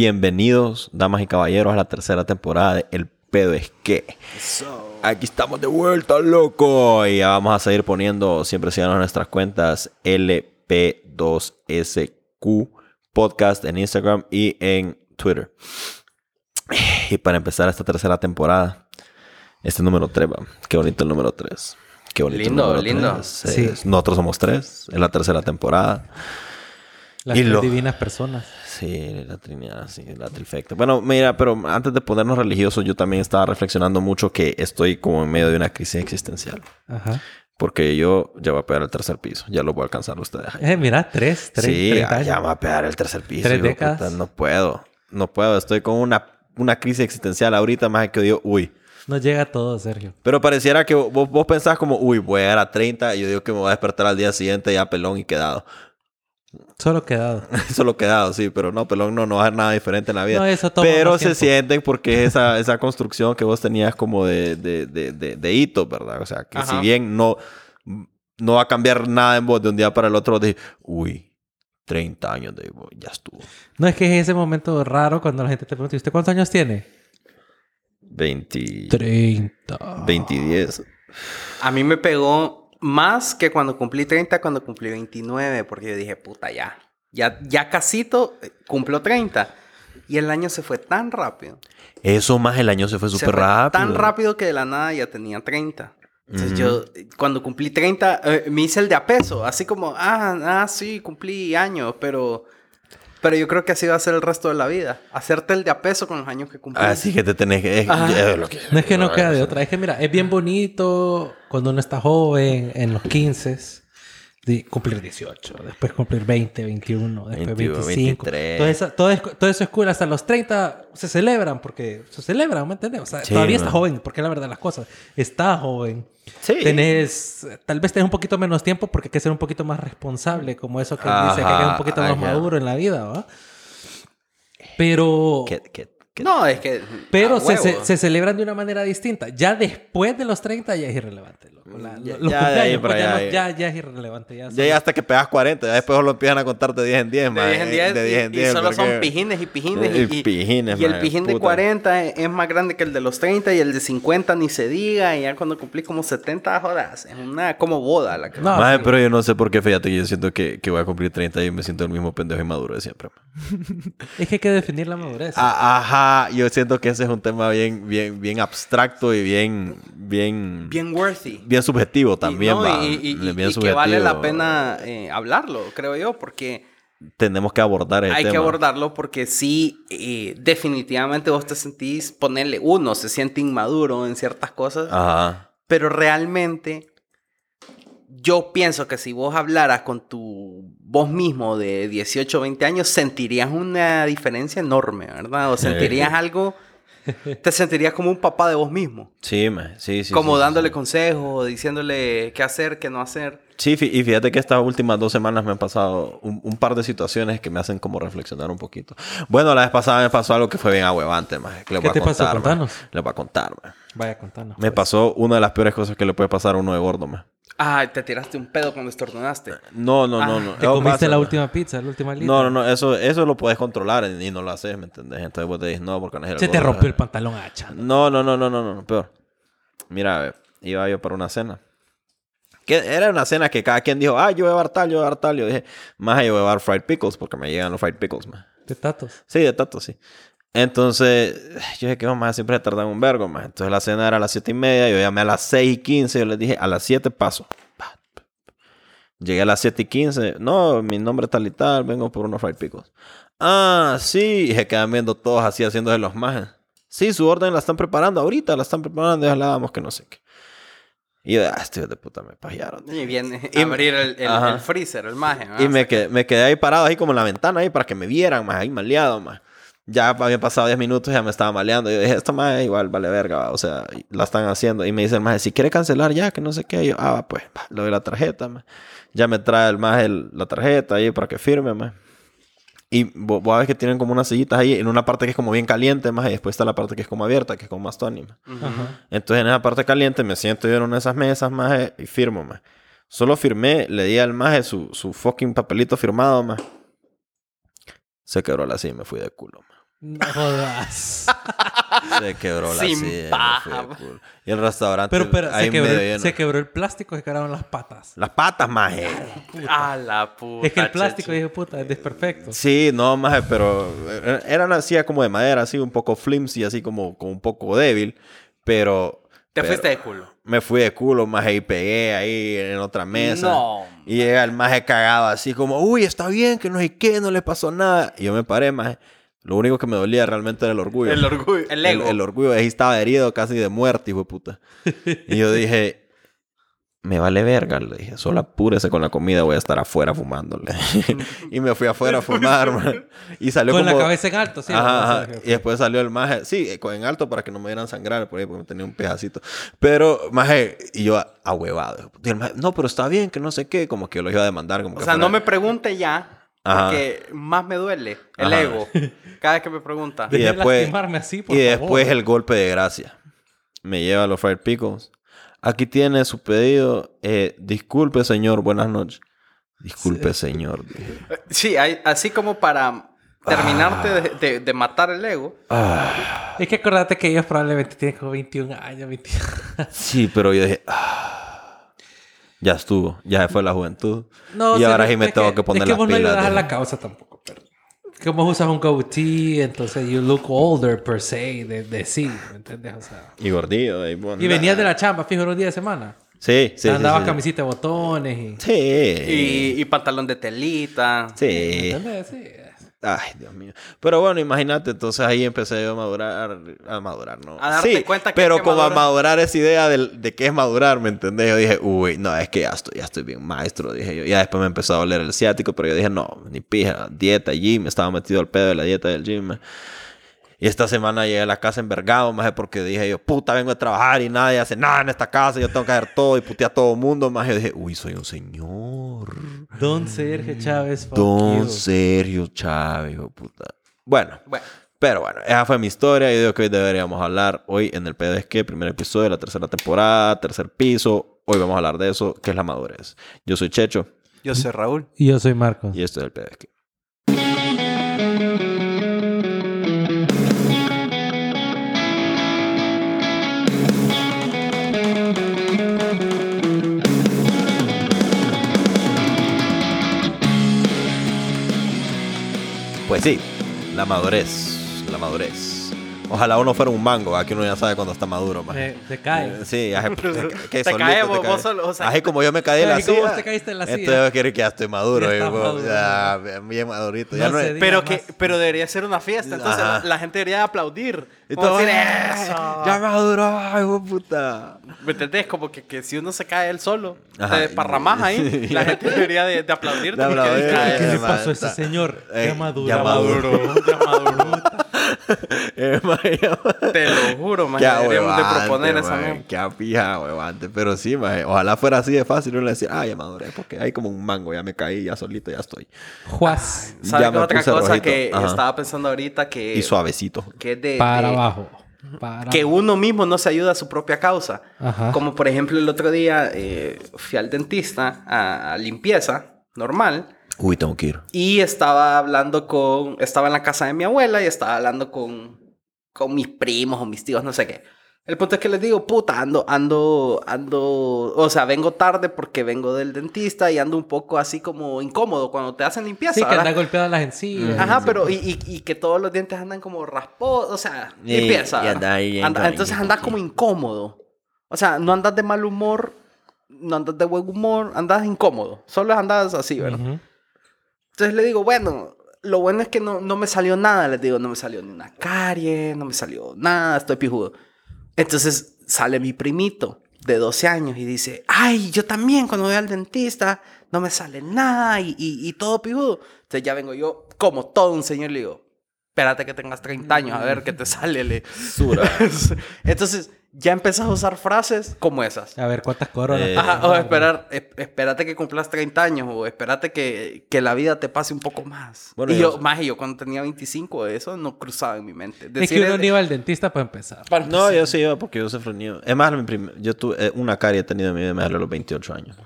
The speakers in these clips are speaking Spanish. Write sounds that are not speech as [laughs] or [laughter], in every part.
Bienvenidos, damas y caballeros, a la tercera temporada de El Pedo es que. Aquí estamos de vuelta, loco. Y ya vamos a seguir poniendo, siempre sigan en nuestras cuentas, LP2SQ Podcast en Instagram y en Twitter. Y para empezar esta tercera temporada, este número 3, va. Qué bonito el número 3. Qué bonito el Lindo, número lindo. tres. Sí. Nosotros somos tres en la tercera temporada. Las Y tres lo- divinas personas. Sí, la Trinidad, sí, la trifecta. Bueno, mira, pero antes de ponernos religiosos, yo también estaba reflexionando mucho que estoy como en medio de una crisis existencial. Ajá. Porque yo ya voy a pegar el tercer piso. Ya lo voy a alcanzar ustedes. Eh, mira, tres, tres, sí, tres ya, ya voy a pegar el tercer piso. Tres décadas. puta, no puedo. No puedo. Estoy con una, una crisis existencial ahorita más que digo, uy. Nos llega todo, Sergio. Pero pareciera que vos, vos pensás como, uy, voy a llegar a 30 y yo digo que me voy a despertar al día siguiente ya pelón y quedado. Solo quedado. [laughs] Solo quedado, sí, pero no, pelón no, no va a haber nada diferente en la vida. No, eso toma Pero se tiempo. sienten porque es esa, [laughs] esa construcción que vos tenías como de, de, de, de, de hitos, ¿verdad? O sea, que si bien no, no va a cambiar nada en vos de un día para el otro, de, uy, 30 años de ya estuvo. No es que es ese momento raro cuando la gente te pregunta, ¿y usted cuántos años tiene? 20, 30. 20 y 10. A mí me pegó más que cuando cumplí 30, cuando cumplí 29, porque yo dije, puta, ya. Ya, ya casito eh, cumplo 30. Y el año se fue tan rápido. Eso más el año se fue súper rápido. Tan rápido que de la nada ya tenía 30. Entonces yo, eh, cuando cumplí 30, eh, me hice el de a peso. Así como, ah, ah, sí, cumplí años, pero... Pero yo creo que así va a ser el resto de la vida. Hacerte el de a peso con los años que cumplí. Así que te tenés que... es- Ajá. es lo que- No es que no queda de otra. Es que mira, es bien bonito cuando uno está joven, en los 15, de cumplir 18, después cumplir 20, 21, después 21, 25. 23. Todo, eso, todo, es- todo eso es cool. Hasta los 30 se celebran porque se celebran, ¿me entiendes? O sea, Sí, todavía man. está joven, porque es la verdad las cosas. Está joven. Sí. Tenés, tal vez tenés un poquito menos tiempo porque hay que ser un poquito más responsable, como eso que dice que hay que ser un poquito Ajá, más maduro en la vida, ¿va? Pero... No, es que... Pero se celebran de una manera distinta. Ya después de los 30 ya es irrelevante. La- Ya- los ya de ahí cumpleaños, para ya, ya, ya es irrelevante. Ya, Ya ya hasta que pegas 40, ya después lo empiezan a contar de 10 en 10, De man. 10 en 10, De 10 en y, y 10, solo son pijines y pijines. Y Y, y- pijines, y el man, pijín de puta. 40 es, es más grande que el de los 30 y el de 50 ni se diga. Y ya cuando cumplí como 70, jodas, es una como boda la que... No, sí. pero yo no sé por qué, fíjate que yo siento que, que voy a cumplir 30 y me siento el mismo pendejo inmaduro de siempre. man. [laughs] Es que hay que definir la madurez. Ah, Ajá, yo siento que ese es un tema bien, bien, bien abstracto y bien, bien, bien, Bien subjetivo Y- también, no, va. y, bien y que vale la pena eh, hablarlo, creo yo, porque Tenemos que abordar el hay tema. que abordarlo porque sí, eh, definitivamente vos te sentís, ponerle uno, se siente inmaduro en ciertas cosas, Ajá. pero realmente yo pienso que si vos hablaras con tu vos mismo de 18 o 20 años, sentirías una diferencia enorme, ¿verdad? O [laughs] sentirías algo, [laughs] te sentirías como un papá de vos mismo. Sí, man. Sí, sí. como sí, dándole sí. consejos, diciéndole qué hacer, qué no hacer. Sí, y fíjate que estas últimas dos semanas me han pasado un, un par de situaciones que me hacen como reflexionar un poquito. Bueno, la vez pasada me pasó algo que fue bien ahuevante, más. ¿Qué voy a te pasó? Contanos. Les voy a contar, man. Vaya, contanos. Me pues. pasó una de las peores cosas que le puede pasar a uno de gordo, man. Ah, te tiraste un pedo cuando estornudaste. No, no, no, Ah, no. ¿Te comiste pasa, la última pizza, la última lista? No, no, no. Eso, eso lo puedes controlar y no lo haces, ¿me entiendes? Entonces vos te dices, no, porque no es el Se te rompió el pantalón hacha. No, no, no, no, no, no, peor. Mira, a ver, iba yo para una cena. Que era una cena que cada quien dijo, ah, yo voy a llevar tal, yo voy a llevar tal. Yo dije, más yo voy a llevar fried pickles porque me llegan los fried pickles, man. De tatos. Sí, de tato, sí. Entonces, yo dije que más siempre se tardan un vergo, más. Entonces la cena era a las 7 y media, yo llamé a las 6 y 15, yo les dije, a las 7 paso. Pa, pa, pa. Llegué a las 7 y 15, no, mi nombre es tal y tal, vengo por unos fried pickles. Ah, sí, y se quedan viendo todos así haciéndose los majes. Sí, su orden la están preparando ahorita, la están preparando, ya la damos que no sé qué. Y yo, ah, este hijo de puta, me pajearon. Y viene Y- a abrir el, el- Ajá. el freezer, el maje. ¿verdad? Y me quedé, me quedé ahí parado, ahí como en la ventana, ahí para que me vieran, más ahí maleado, más. Ya habían pasado 10 minutos y ya me estaba maleando. Yo dije, esta más igual vale verga, va. o sea, y la están haciendo. Y me dice el más, si quiere cancelar ya, que no sé qué. Y yo, ah, pues, va, le doy la tarjeta, más. Ya me trae el más la tarjeta ahí para que firme, más. Y vo- vos ves que tienen como unas sillitas ahí, en una parte que es como bien caliente, más, y después está la parte que es como abierta, que es como más más. Ajá. Entonces en esa parte caliente me siento yo en una de esas mesas, maje, y firmo, maje. Solo firmé, le di al maje su, su fucking papelito firmado, maje. Se quebró la silla y me fui de culo, maje. No jodas. [laughs] Se quebró la Sin silla. paja. Y el restaurante Pero, pero ahí se, quebró, medio el- lleno. se quebró el plástico y se quebraron las patas. Las patas, maje. A la puta. Es que el plástico, de puta, es desperfecto. Sí, no, maje, pero era una silla como de madera, así un poco flimsy, así como, como un poco débil. Pero... Te pero fuiste de culo. Me fui de culo, maje, y pegué ahí en otra mesa. No. Y llega el maje cagado así como, uy, está bien, que no sé qué, no le pasó nada. Y yo me paré, maje. Lo único que me dolía realmente era el orgullo. El orgullo. El ego. El, el orgullo. Ahí estaba herido casi de muerte, hijo de puta. y yo dije, me vale verga. Le dije, solo apúrese con la comida, voy a estar afuera fumándole. [laughs] y me fui afuera a fumar, man. Y salió Con como... la cabeza en alto, sí. Ajá, ¿no? ajá. Y después salió el maje. Sí, eh, con- en alto para que no me dieran sangrar por ahí, porque tenía un pejacito. Pero, maje, y yo ahuevado. Y el maje, no, pero está bien, que no sé qué. Como que yo lo iba a demandar. Como O que sea, fuera- no me pregunte ya. Ajá. Porque más me duele el Ajá. ego. Cada vez que me pregunta. Y de después, lastimarme así, por y favor. después el golpe de gracia. Me lleva a los fried pickles. Aquí tiene su pedido. Eh, disculpe, señor. Buenas noches. Disculpe, señor. Sí, hay- así como para terminarte de, de- de matar el ego. Ah, Es que acordate que ellos probablemente tienen como 21 años, 21. sí, pero yo dije... ah, ya estuvo. Ya se fue la juventud. No, y sí, ahora sí me que- tengo que poner Es que las vos no pilas. ayudas a de- la causa tampoco, pero... Como usas un goatee, entonces you look older per se, de, de sí, ¿me entiendes? O sea... Y gordillo. Y, bueno, Y venías de la chamba, fijo, los días de semana. Sí, sí, sí. Andabas sí, camisita de botones y... Sí. Y, y pantalón de telita. Sí. ¿Entendés? Sí. Ay, Dios mío. Pero bueno, imagínate, entonces ahí empecé yo a madurar, a madurar, ¿no? A darte sí, cuenta que pero que como a madurar. madurar esa idea del- de, qué es madurar, ¿me entendés? Yo dije, uy, no, es que ya estoy, ya estoy bien maestro, dije yo. Ya después me empezó a doler el ciático, pero yo dije, no, ni pija, dieta, gym, estaba metido al pedo de la dieta del gym. Y esta semana llegué a la casa envergado, más porque dije yo, puta, vengo a trabajar y nadie hace nada en esta casa, yo tengo que hacer todo y putear a todo el mundo, más yo dije, uy, soy un señor. Don Sergio Chávez, Don you. Sergio Chávez, hijo puta. Bueno, Bueno, pero bueno, esa fue mi historia. Y digo que hoy deberíamos hablar hoy en el PDSQ, primer episodio de la tercera temporada, tercer piso. Hoy vamos a hablar de eso, que es la madurez. Yo soy Checho yo soy Raúl. Y yo soy Marcos. y esto es el PDSQ. Sí, la madurez, la madurez. Ojalá uno fuera un mango, aquí uno ya sabe cuando está maduro, man. Se, se cae. Eh, Sí, ya [laughs] que Te cae, te vos- cae. vos solo, o sea, Así como yo me caí en la silla. vos te caíste en la Entonces silla. yo quiero que ya estoy maduro. Ya maduro. ya, bien madurito. Ya No no se es-. Pero, que, pero debería ser una fiesta. Entonces la, la gente debería aplaudir. y todo, decir, "Eh, "Eso". Ya maduró, ay, puta. ¿Me entendés? Como que, que si uno se cae él solo, Ajá. te parramas ahí, [laughs] la gente debería de, de aplaudirte. De porque aplaudir. dice, ¿Qué le Eh, pasó a ese señor? eh, ya maduro. ya maduro. Ya maduro. [laughs] Eh, [laughs] Te lo juro, man. Qué Deberíamos de proponer esa mierda. Qué pija, huevante. Pero sí, man. Ojalá fuera así de fácil. Uno le decía, ah, ya maduré. Porque hay como un mango. Ya me caí, ya solito, ya estoy. Juaz. ¿Sabes Ya qué me otra puse cosa rojito. que Ajá. estaba pensando ahorita que, Y suavecito. que es de, Para de- abajo. Para que uno mismo no se ayuda a su propia causa? Ajá. Como por ejemplo el otro día eh, fui al dentista a, a limpieza normal Uy, tengo que ir. y estaba hablando con, estaba en la casa de mi abuela y estaba hablando con, con mis primos o mis tíos, no sé qué. El punto es que les digo, puta, ando, ando, ando, o sea, vengo tarde porque vengo del dentista y ando un poco así como incómodo cuando te hacen limpieza. Sí, que ¿verdad? anda golpeado las encías. Ajá, pero y, y, y que todos los dientes andan como rasposos, o sea, Y- limpieza. anda Anda- entonces andas como incómodo. O sea, no andas de mal humor, no andas de buen humor, andas incómodo. Solo andas así, ¿verdad? Ujú. Entonces le digo, bueno, lo bueno es que no, no me salió nada. Les digo, no me salió ni una carie, no me salió nada, estoy pijudo. Entonces sale mi primito de 12 años y dice, ay, yo también cuando voy al dentista no me sale nada y, y, y todo pijudo. Entonces ya vengo yo como todo un señor y le digo, espérate que tengas 30 años a ver qué te sale. Le... [laughs] Entonces ya empezás a usar frases como esas. A ver, ¿cuántas coronas? Eh, Ajá, o esperar, es- espérate que cumplas 30 años o espérate que, que la vida te pase un poco más. Bueno, y yo- yo, más, y yo cuando tenía 25, eso no cruzaba en mi mente. Es Decir, que uno no iba al dentista para empezar. para No, empezar, yo sí iba porque yo sufro niño. Es más, mi prim- yo tuve eh, una carie he tenido en mi vida me a los 28 años.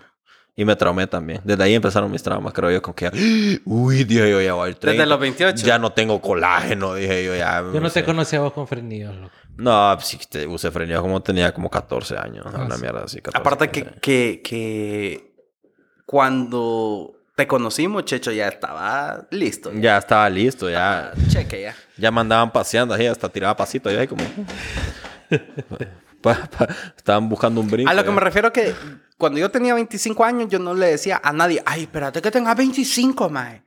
Y me traumé también. Desde ahí empezaron mis traumas, creo yo, con que... [gasps] Uy, dije yo, ya voy al 30. Desde los 28. Ya no tengo colágeno, dije yo, ya... Yo no sé. te conocía a vos con frenillos, loco. No, pues sí, te usé frenillo como tenía como 14 años. Ah, una sí. mierda así. 14, Aparte que, 15. que, que cuando te conocimos, Checho ya estaba listo. Ya estaba listo, ya... Cheque ya. Ya me andaban paseando ahí, hasta tiraba pasito. Ahí como... [laughs] Pa- pa- estaban buscando un brinco. A lo que ya. me refiero que cuando yo tenía 25 años, yo no le decía a nadie, ay, espérate que tengas 25, mae.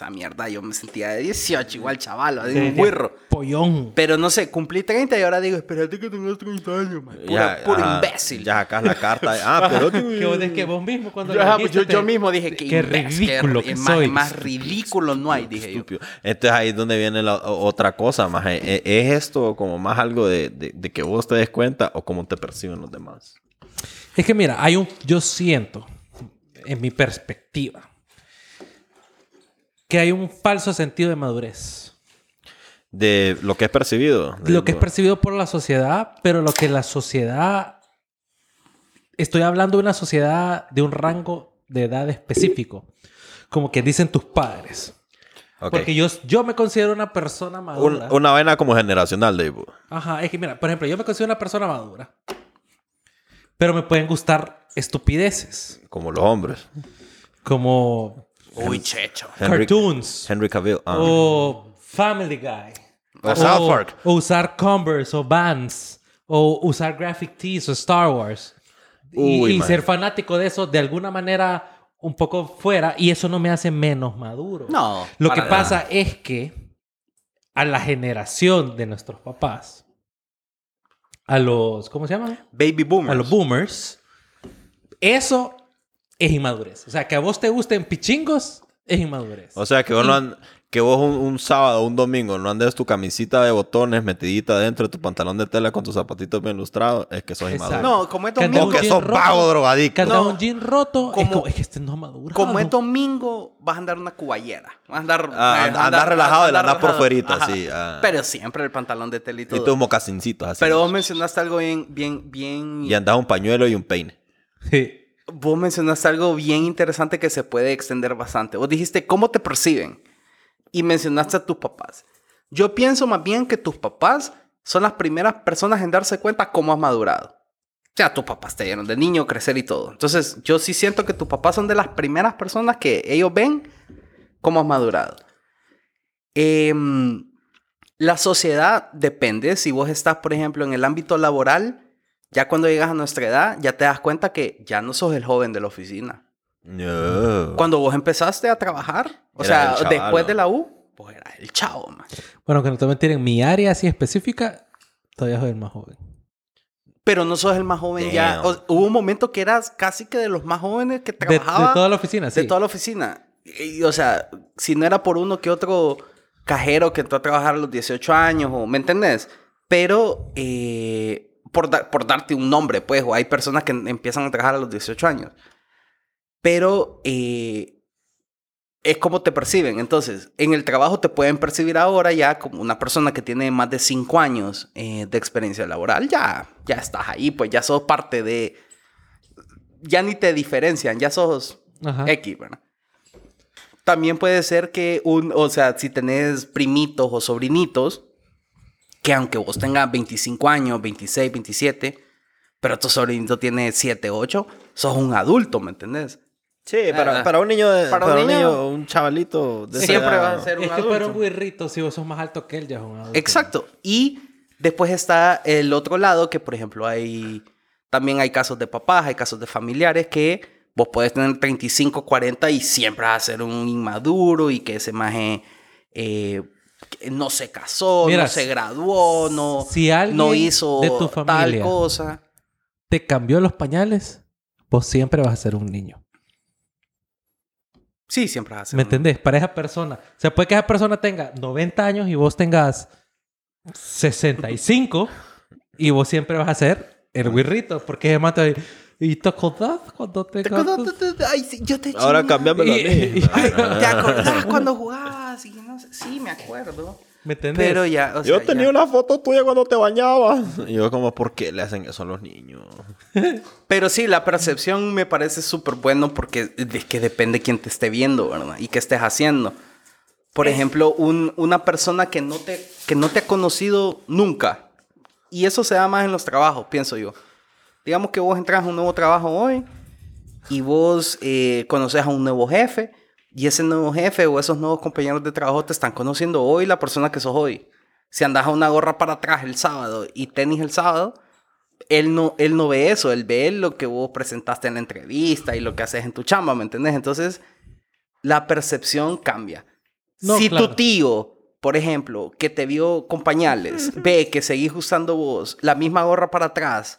Esa mierda, yo me sentía de 18, igual chaval, así, un burro. Pollón. Pero no sé, cumplí 30 y ahora digo, espérate que tengas 30 años. Pura, Ya, puro imbécil. Ya sacas la carta. Ah, [laughs] pero... Que vos, es que vos mismo cuando Yo, dijiste, mismo dije que Qué ridículo que más, soy. más ridículo no hay, dije yo. Entonces ahí es donde viene la otra cosa, más ¿Es esto como más algo de, de- de que vos te des cuenta o cómo te perciben los demás? Es que mira, hay un, yo siento, en mi perspectiva, que hay un falso sentido de madurez. De lo que es percibido. de- Lo que es percibido por la sociedad, pero lo que la sociedad... Estoy hablando de una sociedad de un rango de edad específico. Como que dicen tus padres. Porque yo, yo me considero una persona Un- madura. una vaina como generacional, Dave. Ajá, es que mira, por ejemplo, yo me considero una persona madura. Pero me pueden gustar estupideces. Como los hombres. Como Uy, Checho. Henry, cartoons. Henry Cavill. ah. O Family Guy. O South Park. O usar Converse o Vans. O usar Graphic Tees o Star Wars. Y, Uy, y man. ser fanático de eso de alguna manera un poco fuera. Y eso no me hace menos maduro. No. Lo que nada. pasa es que a la generación de nuestros papás, a los, ¿cómo se llama? Baby boomers. A los boomers, eso es inmadurez. O sea, que a vos te gusten pichingos es inmadurez. O sea, que vos, no que vos un, un sábado o un domingo no andes tu camisita de botones metidita dentro de tu pantalón de tela con tus zapatitos bien lustrados, es que sos Exacto. inmaduro. No, como es O domingo, que sos vago drogadicto. Que andas No. un jean roto, es, Como- es que este no es maduro. como es domingo, vas a andar una cuballera. Vas a andar... Ah, eh, andar relajado y la andar por relajado. fuerita, Ajá. sí, ah. Pero siempre el pantalón de tela y Y todo. tus mocasincitos así. Pero vos mencionaste algo bien, bien, bien... Y andas un pañuelo y un peine. Sí. Vos mencionaste algo bien interesante que se puede extender bastante. Vos dijiste, ¿cómo te perciben? Y mencionaste a tus papás. Yo pienso más bien que tus papás son las primeras personas en darse cuenta cómo has madurado. O sea, tus papás te dieron de niño crecer y todo. Entonces, yo sí siento que tus papás son de las primeras personas que ellos ven cómo has madurado. Em, la sociedad depende. Si vos estás, por ejemplo, en el ámbito laboral, ya cuando llegas a nuestra edad, ya te das cuenta que ya no sos el joven de la oficina. No. Cuando vos empezaste a trabajar, o Era sea, después de la U, pues era el chavo, man. Bueno, que no te mentir, en mi área así específica, todavía soy el más joven. Pero no sos el más joven ya. Damn. O- hubo un momento que eras casi que de los más jóvenes que De, trabajaba de toda la oficina, sí. de toda la oficina. Y, o sea, si no era por uno que otro cajero que entró a trabajar a los 18 años, o, ¿me entendés? Pero eh, por, da- por darte un nombre, pues, o hay personas que empiezan a trabajar a los 18 años. Pero eh, es como te perciben. Entonces, en el trabajo te pueden percibir ahora ya como una persona que tiene más de 5 años eh, de experiencia laboral. Ya, ya estás ahí, pues ya sos parte de... Ya ni te diferencian, ya sos Ajá. X, ¿verdad? También puede ser que un, o sea, si tenés primitos o sobrinitos, que aunque vos tengas 25 años, 26, 27, pero tu sobrinito tiene 7, 8, sos un adulto, ¿me entendés? Sí, para, Ah, para un niño, de- para para, un niño- niño, un chavalito de Siempre edad, va a ser un Es que adulto. para un guirrito, si vos sos más alto que él, ya es un adulto. Exacto. Y después está el otro lado, que por ejemplo hay, también hay casos de papás, hay casos de familiares que vos puedes tener 35, 40 y siempre vas a ser un inmaduro y que ese maje eh, que no se casó, Mira, no se graduó, no, si alguien no hizo de tu tal familia- cosa. Te cambió los pañales, vos siempre vas a ser un niño. Sí, siempre vas a ser ¿Me un- entendés? Para esa persona. O sea, puede que esa persona tenga 90 años y vos tengas 65 y vos siempre vas a ser el guirrito. Porque es más te ¿y te acordás cuando te... ¿Te acordás? Ay, sí, yo te Ahora chingaba. cámbiamelo a mí. [laughs] Ay, ¿Te acordás cuando jugabas? Y no sé- Sí, me acuerdo. ¿Me entendés? Pero ya, o sea, yo tenía ya. una foto tuya cuando te bañabas. Y yo como, ¿por qué le hacen eso a los niños? [laughs] Pero sí, la percepción me parece súper bueno porque es que depende quién te esté viendo, ¿verdad? Y qué estés haciendo. Por ejemplo, un- una persona que no, te, que no te ha conocido nunca. Y eso se da más en los trabajos, pienso yo. Digamos que vos entras a un nuevo trabajo hoy y vos eh, conoces a un nuevo jefe y ese nuevo jefe o esos nuevos compañeros de trabajo te están conociendo hoy la persona que sos hoy. Si andas a una gorra para atrás el sábado y tenis el sábado, él no, él no ve eso, él ve lo que vos presentaste en la entrevista y lo que haces en tu chamba, ¿me entendés? Entonces, la percepción cambia. No, si claro. tu tío, por ejemplo, que te vio con pañales, ve que seguís usando vos la misma gorra para atrás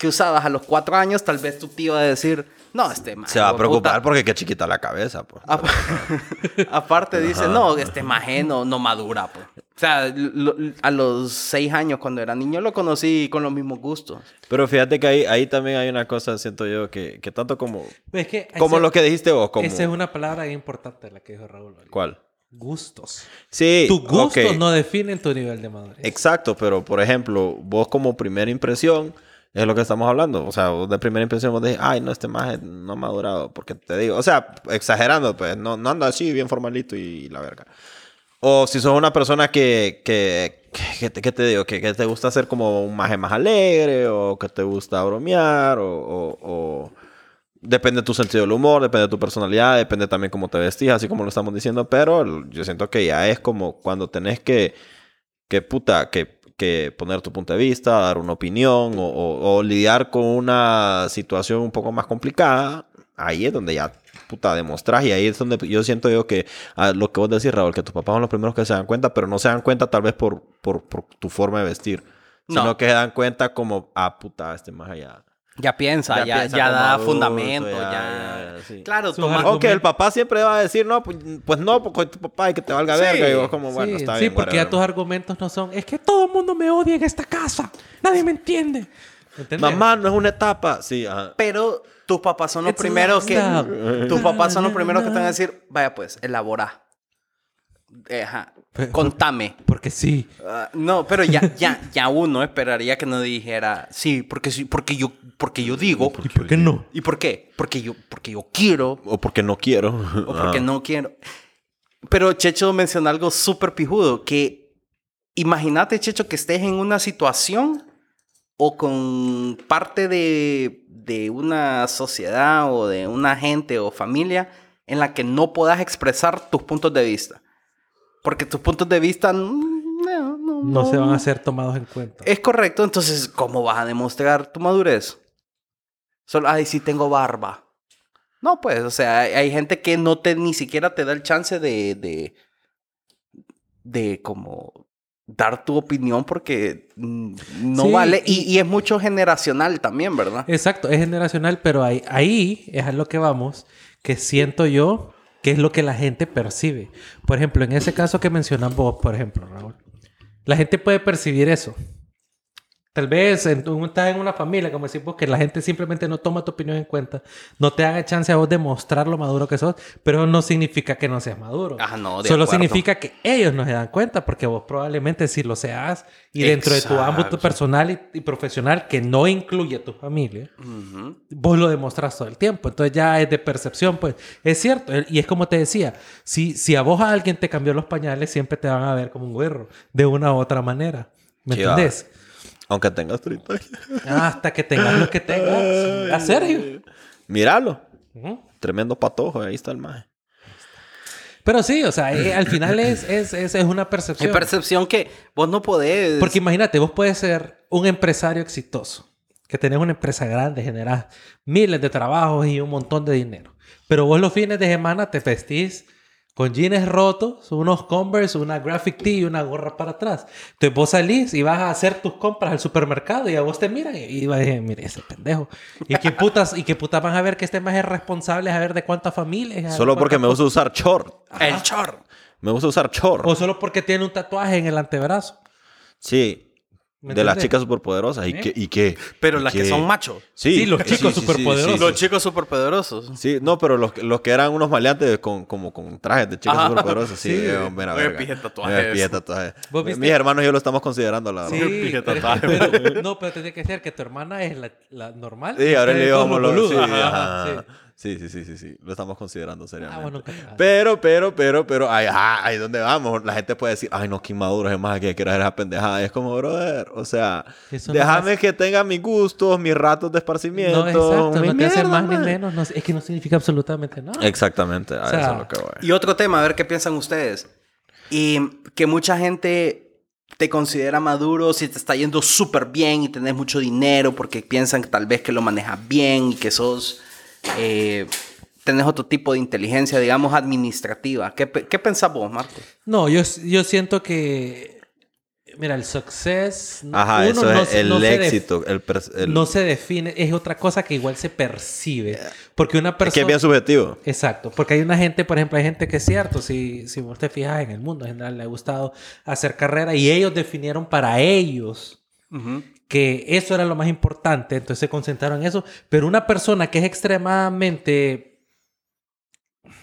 que usabas a los cuatro años, tal vez tu tío va a decir, no, este maje, Se va a preocupar puta". porque qué chiquita la cabeza, pues. [laughs] Apa- [laughs] Aparte dice, no, este maje no, no madura, pues. O sea, lo- a los seis años cuando era niño lo conocí con los mismos gustos. Pero fíjate que ahí, ahí también hay una cosa, siento yo, que, que tanto como... Es que Como ese- lo que dijiste vos, como... Esa es una palabra bien importante la que dijo Raúl. ahorita. ¿Cuál? Gustos. Sí, Tus gustos no definen tu nivel de madurez. Exacto, pero por ejemplo, vos como primera impresión, es lo que estamos hablando. O sea, de primera impresión vos decís, ay, no, este más no ha madurado. Porque te digo, o sea, exagerando, pues, no, no anda así bien formalito y, la verga. O si sos una persona que, que, que, que te, digo, que, que te gusta ser como un maje más alegre, o que te gusta bromear, o, o- o- Depende de tu sentido del humor, depende de tu personalidad, depende también cómo te vestís, así como lo estamos diciendo, pero yo siento que ya es como cuando tenés que, que puta, que, que poner tu punto de vista, dar una opinión o, o- o lidiar con una situación un poco más complicada, ahí es donde ya, puta, demostrás y ahí es donde yo siento yo que ah, lo que vos decís, Raúl, que tus papás son los primeros que se dan cuenta, pero no se dan cuenta tal vez por, por, por tu forma de vestir, No. sino que se dan cuenta como, ah, puta, este más allá. Ya piensa, ya, ya, piensa como da adulto, fundamento, ya. ya, sí. Claro, argumentos. Aunque el papá siempre va a decir, no, pues, pues no, porque tu papá y que te valga Sí. verga. Y vos como, bueno, sí, está sí, bien. porque ya tus argumentos no son, es que todo el mundo me odia en esta casa. Nadie me entiende. ¿Entendés? Mamá, no es una etapa. Sí, ajá. Pero tus papás son los It's primeros que... Tus papás son los primeros que te van a decir, vaya pues, elabora. Eh, Contame. Porque sí. Ah, no, pero ya, ya, ya uno esperaría que no dijera, sí, porque sí, porque yo, porque yo digo. ¿Y por qué no? ¿Y por qué? Porque yo, porque yo quiero O porque no quiero. o porque no quiero. Pero Checho mencionó algo súper pijudo, que imagínate, Checho, que estés en una situación o con parte de, de una sociedad o de una gente o familia en la que no puedas expresar tus puntos de vista. Porque tus puntos de vista no, no, No se van a ser tomados en cuenta. Es correcto, entonces, ¿cómo vas a demostrar tu madurez? Solo, ay, sí tengo barba. No, pues, o sea, hay, hay gente que no te ni siquiera te da el chance de, de, de como dar tu opinión porque no Sí, vale. Y, y- y es mucho generacional también, ¿verdad? Exacto, es generacional, pero ahí, ahí es a lo que vamos, que siento yo que es lo que la gente percibe. Por ejemplo, en ese caso que mencionas vos, por ejemplo, Raúl, la gente puede percibir eso. Tal vez en, tú estás en una familia, como decís vos, que la gente simplemente no toma tu opinión en cuenta, no te haga chance a vos de mostrar lo maduro que sos, pero no significa que no seas maduro. Ah, no, de Solo acuerdo. significa que ellos no se dan cuenta, porque vos probablemente sí lo seas, y dentro de tu ámbito personal y, y profesional, que no incluye a tu familia, Ujú. vos lo demostras todo el tiempo. Entonces ya es de percepción, pues. Es cierto. Y es como te decía, si, si a vos a alguien te cambió los pañales, siempre te van a ver como un güero, de una u otra manera. ¿Me Sí, va. Aunque tengas 30 años. Hasta que tengas lo que tengas. A Sergio. Míralo. Ujú. Tremendo patojo. Ahí está el maje. Pero sí, o sea, eh, al final es, es, es, es una percepción. percepción que vos no podés. Porque imagínate, vos puedes ser un empresario exitoso, que tenés una empresa grande, generás miles de trabajos y un montón de dinero. Pero vos los fines de semana te vestís con jeans rotos, unos Converse, una graphic tee y una gorra para atrás. Entonces vos salís y vas a hacer tus compras al supermercado y a vos te miran y, vas a decir, mire ese pendejo. ¿Y qué putas, y qué putas van a ver que este más es responsable a ver de cuántas familias? Solo porque me gusta usar short. El chor. Me gusta usar short. O solo porque tiene un tatuaje en el antebrazo. Sí. ¿Me de las chicas superpoderosas. ¿Y ¿Eh? qué? ¿Y qué? Pero ¿Y las que son machos. Sí, Sí, los chicos sí, sí, superpoderosos. sí, Los chicos superpoderosos. Sí, no, pero los, los que eran unos maleantes con, como con trajes de chicas Ajá. superpoderosas, sí, Sí. eh, mira, Oye, verga. pije tatuajes. Mis hermanos y yo lo estamos considerando, la verdad. Sí, Pije pero, tatuaje. pero- [laughs] no, pero tiene que ser que tu hermana es la, la normal. Sí, ahora le digo lo... Sí. Sí. sí, sí, sí. Lo estamos considerando seriamente. Ah, bueno. Pero, pero, pero, pero, ay, ajá, ahí donde vamos, la gente puede decir, ay, no, qué inmaduro, es más que quiero hacer esa pendejada. Es como, brother, o sea, Eso no déjame hace- que tenga mis gustos, mis ratos de esparcimiento. No, exacto, no te hace mierdas, más ni man. menos. no- es que no significa absolutamente nada. Exactamente, a O sea, eso es lo que voy. Y otro tema, a ver qué piensan ustedes. Y que mucha gente te considera maduro si te está yendo súper bien y tenés mucho dinero porque piensan que tal vez que lo manejas bien y que sos... eh, tenés otro tipo de inteligencia, digamos, administrativa. ¿Qué, qué pensás vos, Marco? No, yo, yo siento que. Mira, el success. Ajá, uno eso no es se- el no se def- éxito. el No se define, es otra cosa que igual se percibe. Porque una es persona. que es bien subjetivo. Exacto, porque hay una gente, por ejemplo, hay gente que es cierto, si, si vos te fijas en el mundo en general, le ha gustado hacer carrera y ellos definieron para ellos que eso era lo más importante, entonces se concentraron en eso, pero una persona que es extremadamente...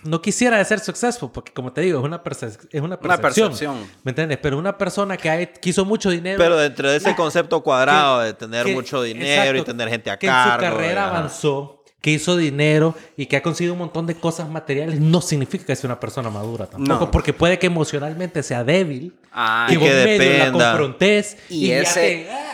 No quisiera ser successful, porque como te digo, es una, es una Una percepción. percepción. ¿Me entiendes? Pero una persona que ha- quiso mucho dinero... Pero dentro de ese concepto cuadrado de tener que- mucho dinero y tener gente a que en cargo. su carrera ajá. avanzó, que hizo dinero y que ha conseguido un montón de cosas materiales, no significa que sea una persona madura tampoco. No. Porque puede que emocionalmente sea débil Ah, y, vos que medio la dependa. confrontés y, Y ese,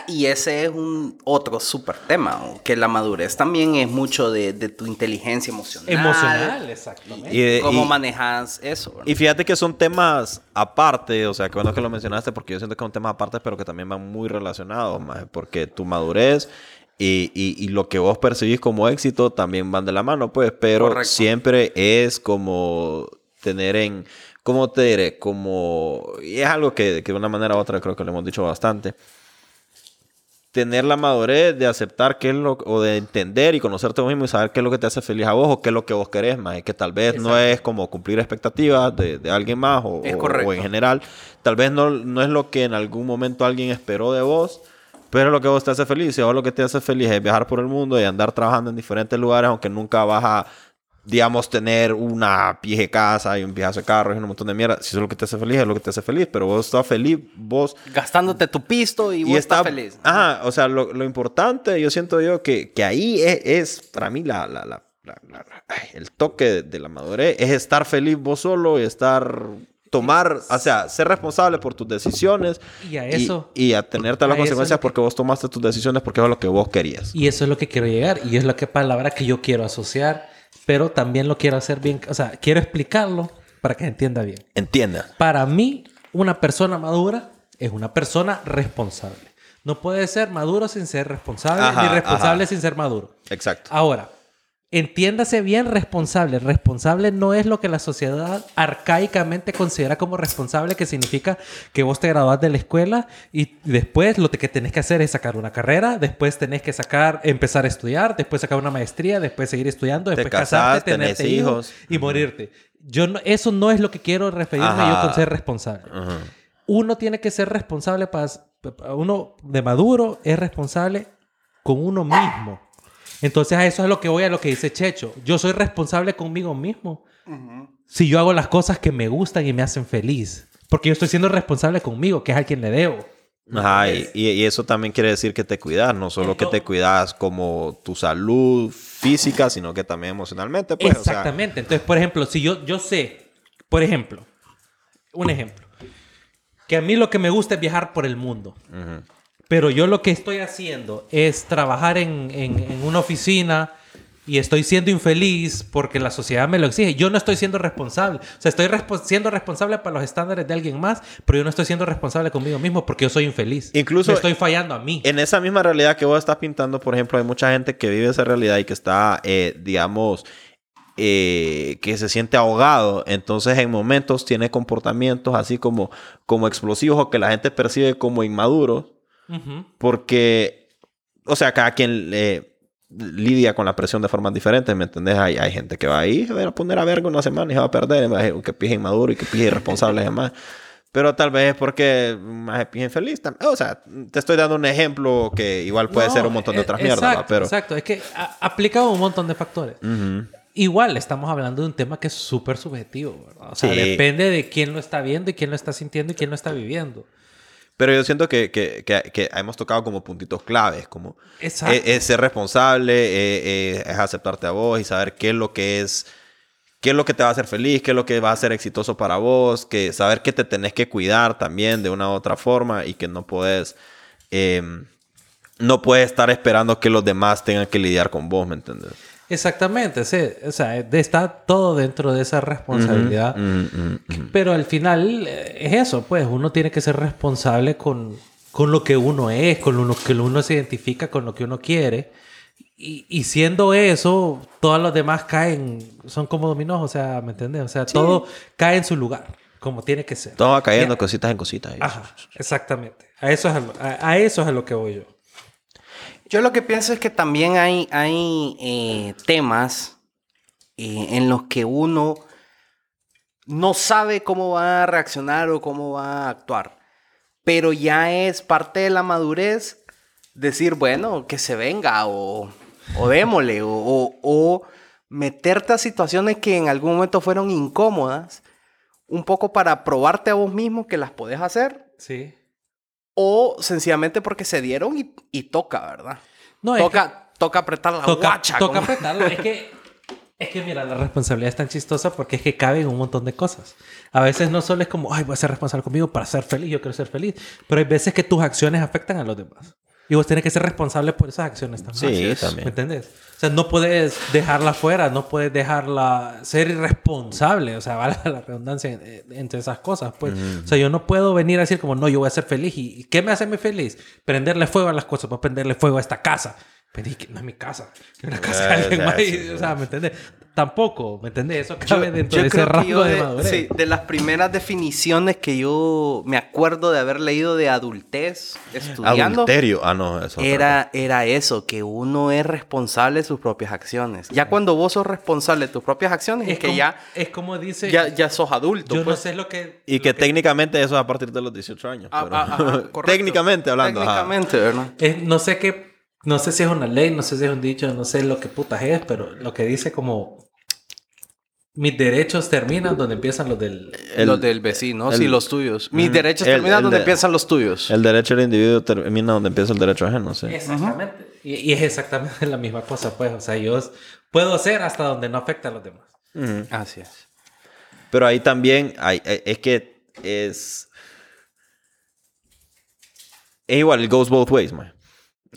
te- y ese es un otro súper tema, ¿o? que la madurez también es mucho de, de tu inteligencia emocional. emocional, exactamente. Y, de- ¿Cómo y- manejas eso? ¿verdad? y fíjate que son temas aparte, o sea, que bueno que lo mencionaste porque yo siento que son temas aparte, pero que también van muy relacionados, maje, porque tu madurez y, y- y lo que vos percibís como éxito también van de la mano, pues, pero Correcto. siempre es como tener en, ¿cómo te diré? Como, y es algo que, que de una manera u otra creo que lo hemos dicho bastante. Tener la madurez de aceptar qué es lo, o de entender y conocerte vos mismo y saber qué es lo que te hace feliz a vos o qué es lo que vos querés, más que tal vez no es como cumplir expectativas de, de alguien más o, o- o en general. Tal vez no, no es lo que en algún momento alguien esperó de vos, pero lo que vos te hace feliz. Si vos lo que te hace feliz es viajar por el mundo y andar trabajando en diferentes lugares, aunque nunca vas a, digamos, tener una pije casa y un pijazo de carros y un montón de mierda. Si eso es lo que te hace feliz, es lo que te hace feliz. Pero vos estás feliz, vos Gastándote tu pisto y, vos está estás feliz. Ajá, o sea, lo, lo importante, yo siento yo que, que ahí es, es, para mí la, la, la- la- el toque de, de la madurez, es estar feliz vos solo y estar, tomar, o sea, ser responsable por tus decisiones Y a eso- y, a tener todas las a eso es consecuencias que- porque vos tomaste tus decisiones porque es lo que vos querías. Y eso es lo que quiero llegar. Y es la que palabra que yo quiero asociar. Pero también lo quiero hacer bien. O sea, quiero explicarlo para que se entienda bien. Entienda. Para mí, una persona madura es una persona responsable. No puede ser maduro sin ser responsable, Ajá, ni responsable ajá. sin ser maduro. Exacto. Ahora, entiéndase bien responsable. Responsable no es lo que la sociedad arcaicamente considera como responsable, que significa que vos te graduás de la escuela y después lo que tenés que hacer es sacar una carrera, después tenés que sacar, empezar a estudiar, después sacar una maestría, después seguir estudiando, después casás, casarte, tenés tenerte hijos hijos. y morirte. Yo no- eso no es lo que quiero referirme Ajá. yo con ser responsable Ajá. uno tiene que ser responsable para... Uno de maduro es responsable con uno mismo. Entonces a eso es lo que voy a lo que dice Checho. Yo soy responsable conmigo mismo. Si yo hago las cosas que me gustan y me hacen feliz. Porque yo estoy siendo responsable conmigo, que es a quien le debo. Ajá, y, eso también quiere decir que te cuidas, no solo que te cuidas como tu salud física, sino que también emocionalmente, pues. o sea, Exactamente. Entonces, por ejemplo, si yo, yo sé, por ejemplo, un ejemplo, que a mí lo que me gusta es viajar por el mundo. ujú. Pero yo lo que estoy haciendo es trabajar en, en- en una oficina y estoy siendo infeliz porque la sociedad me lo exige. Yo no estoy siendo responsable. O sea, estoy respo- siendo responsable para los estándares de alguien más, pero yo no estoy siendo responsable conmigo mismo porque yo soy infeliz. Incluso- Me estoy fallando a mí. En esa misma realidad que vos estás pintando, por ejemplo, hay mucha gente que vive esa realidad y que está, eh, digamos, eh, que se siente ahogado. Entonces, en momentos tiene comportamientos así como, como explosivos o que la gente percibe como inmaduros. Ujú. Porque, o sea, cada quien eh, lidia con la presión de formas diferentes, ¿me entendés? Hay, hay gente que va ahí, se va a poner a verga una semana y se va a perder, hay que pije inmaduro y que pije irresponsable además. Pero tal vez es porque más bien feliz. O sea, te estoy dando un ejemplo que igual puede No, ser un montón de eh, otras mierdas. Pero... Exacto, es que a- aplica un montón de factores. Ujú. Igual estamos hablando de un tema que es súper subjetivo, ¿verdad? O sea, Sí. depende de quién lo está viendo y quién lo está sintiendo y quién lo está viviendo. Pero yo siento que, que, que, que hemos tocado como puntitos claves, como es, es ser responsable, eh, eh, es aceptarte a vos y saber qué es lo que es, qué es lo que te va a hacer feliz, qué es lo que va a ser exitoso para vos, que saber que te tenés que cuidar también de una u otra forma y que no puedes, eh, no puedes estar esperando que los demás tengan que lidiar con vos, ¿me entiendes? Exactamente, sí. O sea, está todo dentro de esa responsabilidad. Pero al final eh, es eso, pues uno tiene que ser responsable con, con lo que uno es, con lo que uno se identifica, con lo que uno quiere. Y, y siendo eso, todos los demás caen, son como dominós, o sea, ¿me entiendes? O sea, todo cae en su lugar, como tiene que ser. Todo va cayendo Ya. cositas en cositas. ahí. Ajá, exactamente. A eso, es a, lo- a- a eso es a lo que voy yo. Yo lo que pienso es que también hay, hay eh, temas eh, en los que uno no sabe cómo va a reaccionar o cómo va a actuar. Pero ya es parte de la madurez decir, bueno, que se venga o, o démosle o, o- o meterte a situaciones que en algún momento fueron incómodas, un poco para probarte a vos mismo que las podés hacer Sí. O sencillamente porque se dieron y, y toca, ¿verdad? No, es que- toca, toca apretar la toca, guacha. toca como- apretarlo. Es que, es que, mira, la responsabilidad es tan chistosa porque es que cabe en un montón de cosas. A veces no solo es como, ay, voy a ser responsable conmigo para ser feliz, yo quiero ser feliz. Pero hay veces que tus acciones afectan a los demás. Y vos tenés que ser responsable por esas acciones también. Sí, también. ¿Me entendés? O sea, no puedes dejarla fuera, no puedes dejarla ser irresponsable. O sea, [laughs] vale la redundancia en- entre esas cosas. Pues. O sea, yo no puedo venir a decir como, no, yo voy a ser feliz. ¿Y y qué me hace muy feliz? Prenderle fuego a las cosas, voy a prenderle fuego a esta casa. Pero es que no es mi casa, es una casa de alguien más. y, o sea, ¿me entiendes? Tampoco, ¿me entiendes? Eso Yo, cabe dentro yo de ese creo que rango yo de, de, madurez. sí, de las primeras definiciones que yo me acuerdo de haber leído de adultez estudiando, Adulterio. Ah, no, eso. era, era eso, que uno es responsable de sus propias acciones. Ya cuando vos sos responsable de tus propias acciones, es, es, que como, ya, es como dice, ya, ya sos adulto. yo no pues. sé lo que... Y que técnicamente eso es a partir de los 18 años. Ah, pero- ah, ajá, [laughs] correcto. técnicamente hablando. ajá. Técnicamente, ¿verdad? Es- no sé qué, no sé si es una ley, no sé si es un dicho, no sé lo que putas es, pero lo que dice como mis derechos terminan donde empiezan los del... El- los del vecino, el- sí, los tuyos. Mis derechos El- terminan el donde de- empiezan los tuyos. El derecho del individuo termina donde empieza el derecho ajeno, sí. Exactamente. y, y es exactamente [laughs] la misma cosa, pues. O sea, yo puedo ser hasta donde no afecta a los demás. Así es. Pero ahí también hay, eh, es que es... Es igual, it goes both ways, man.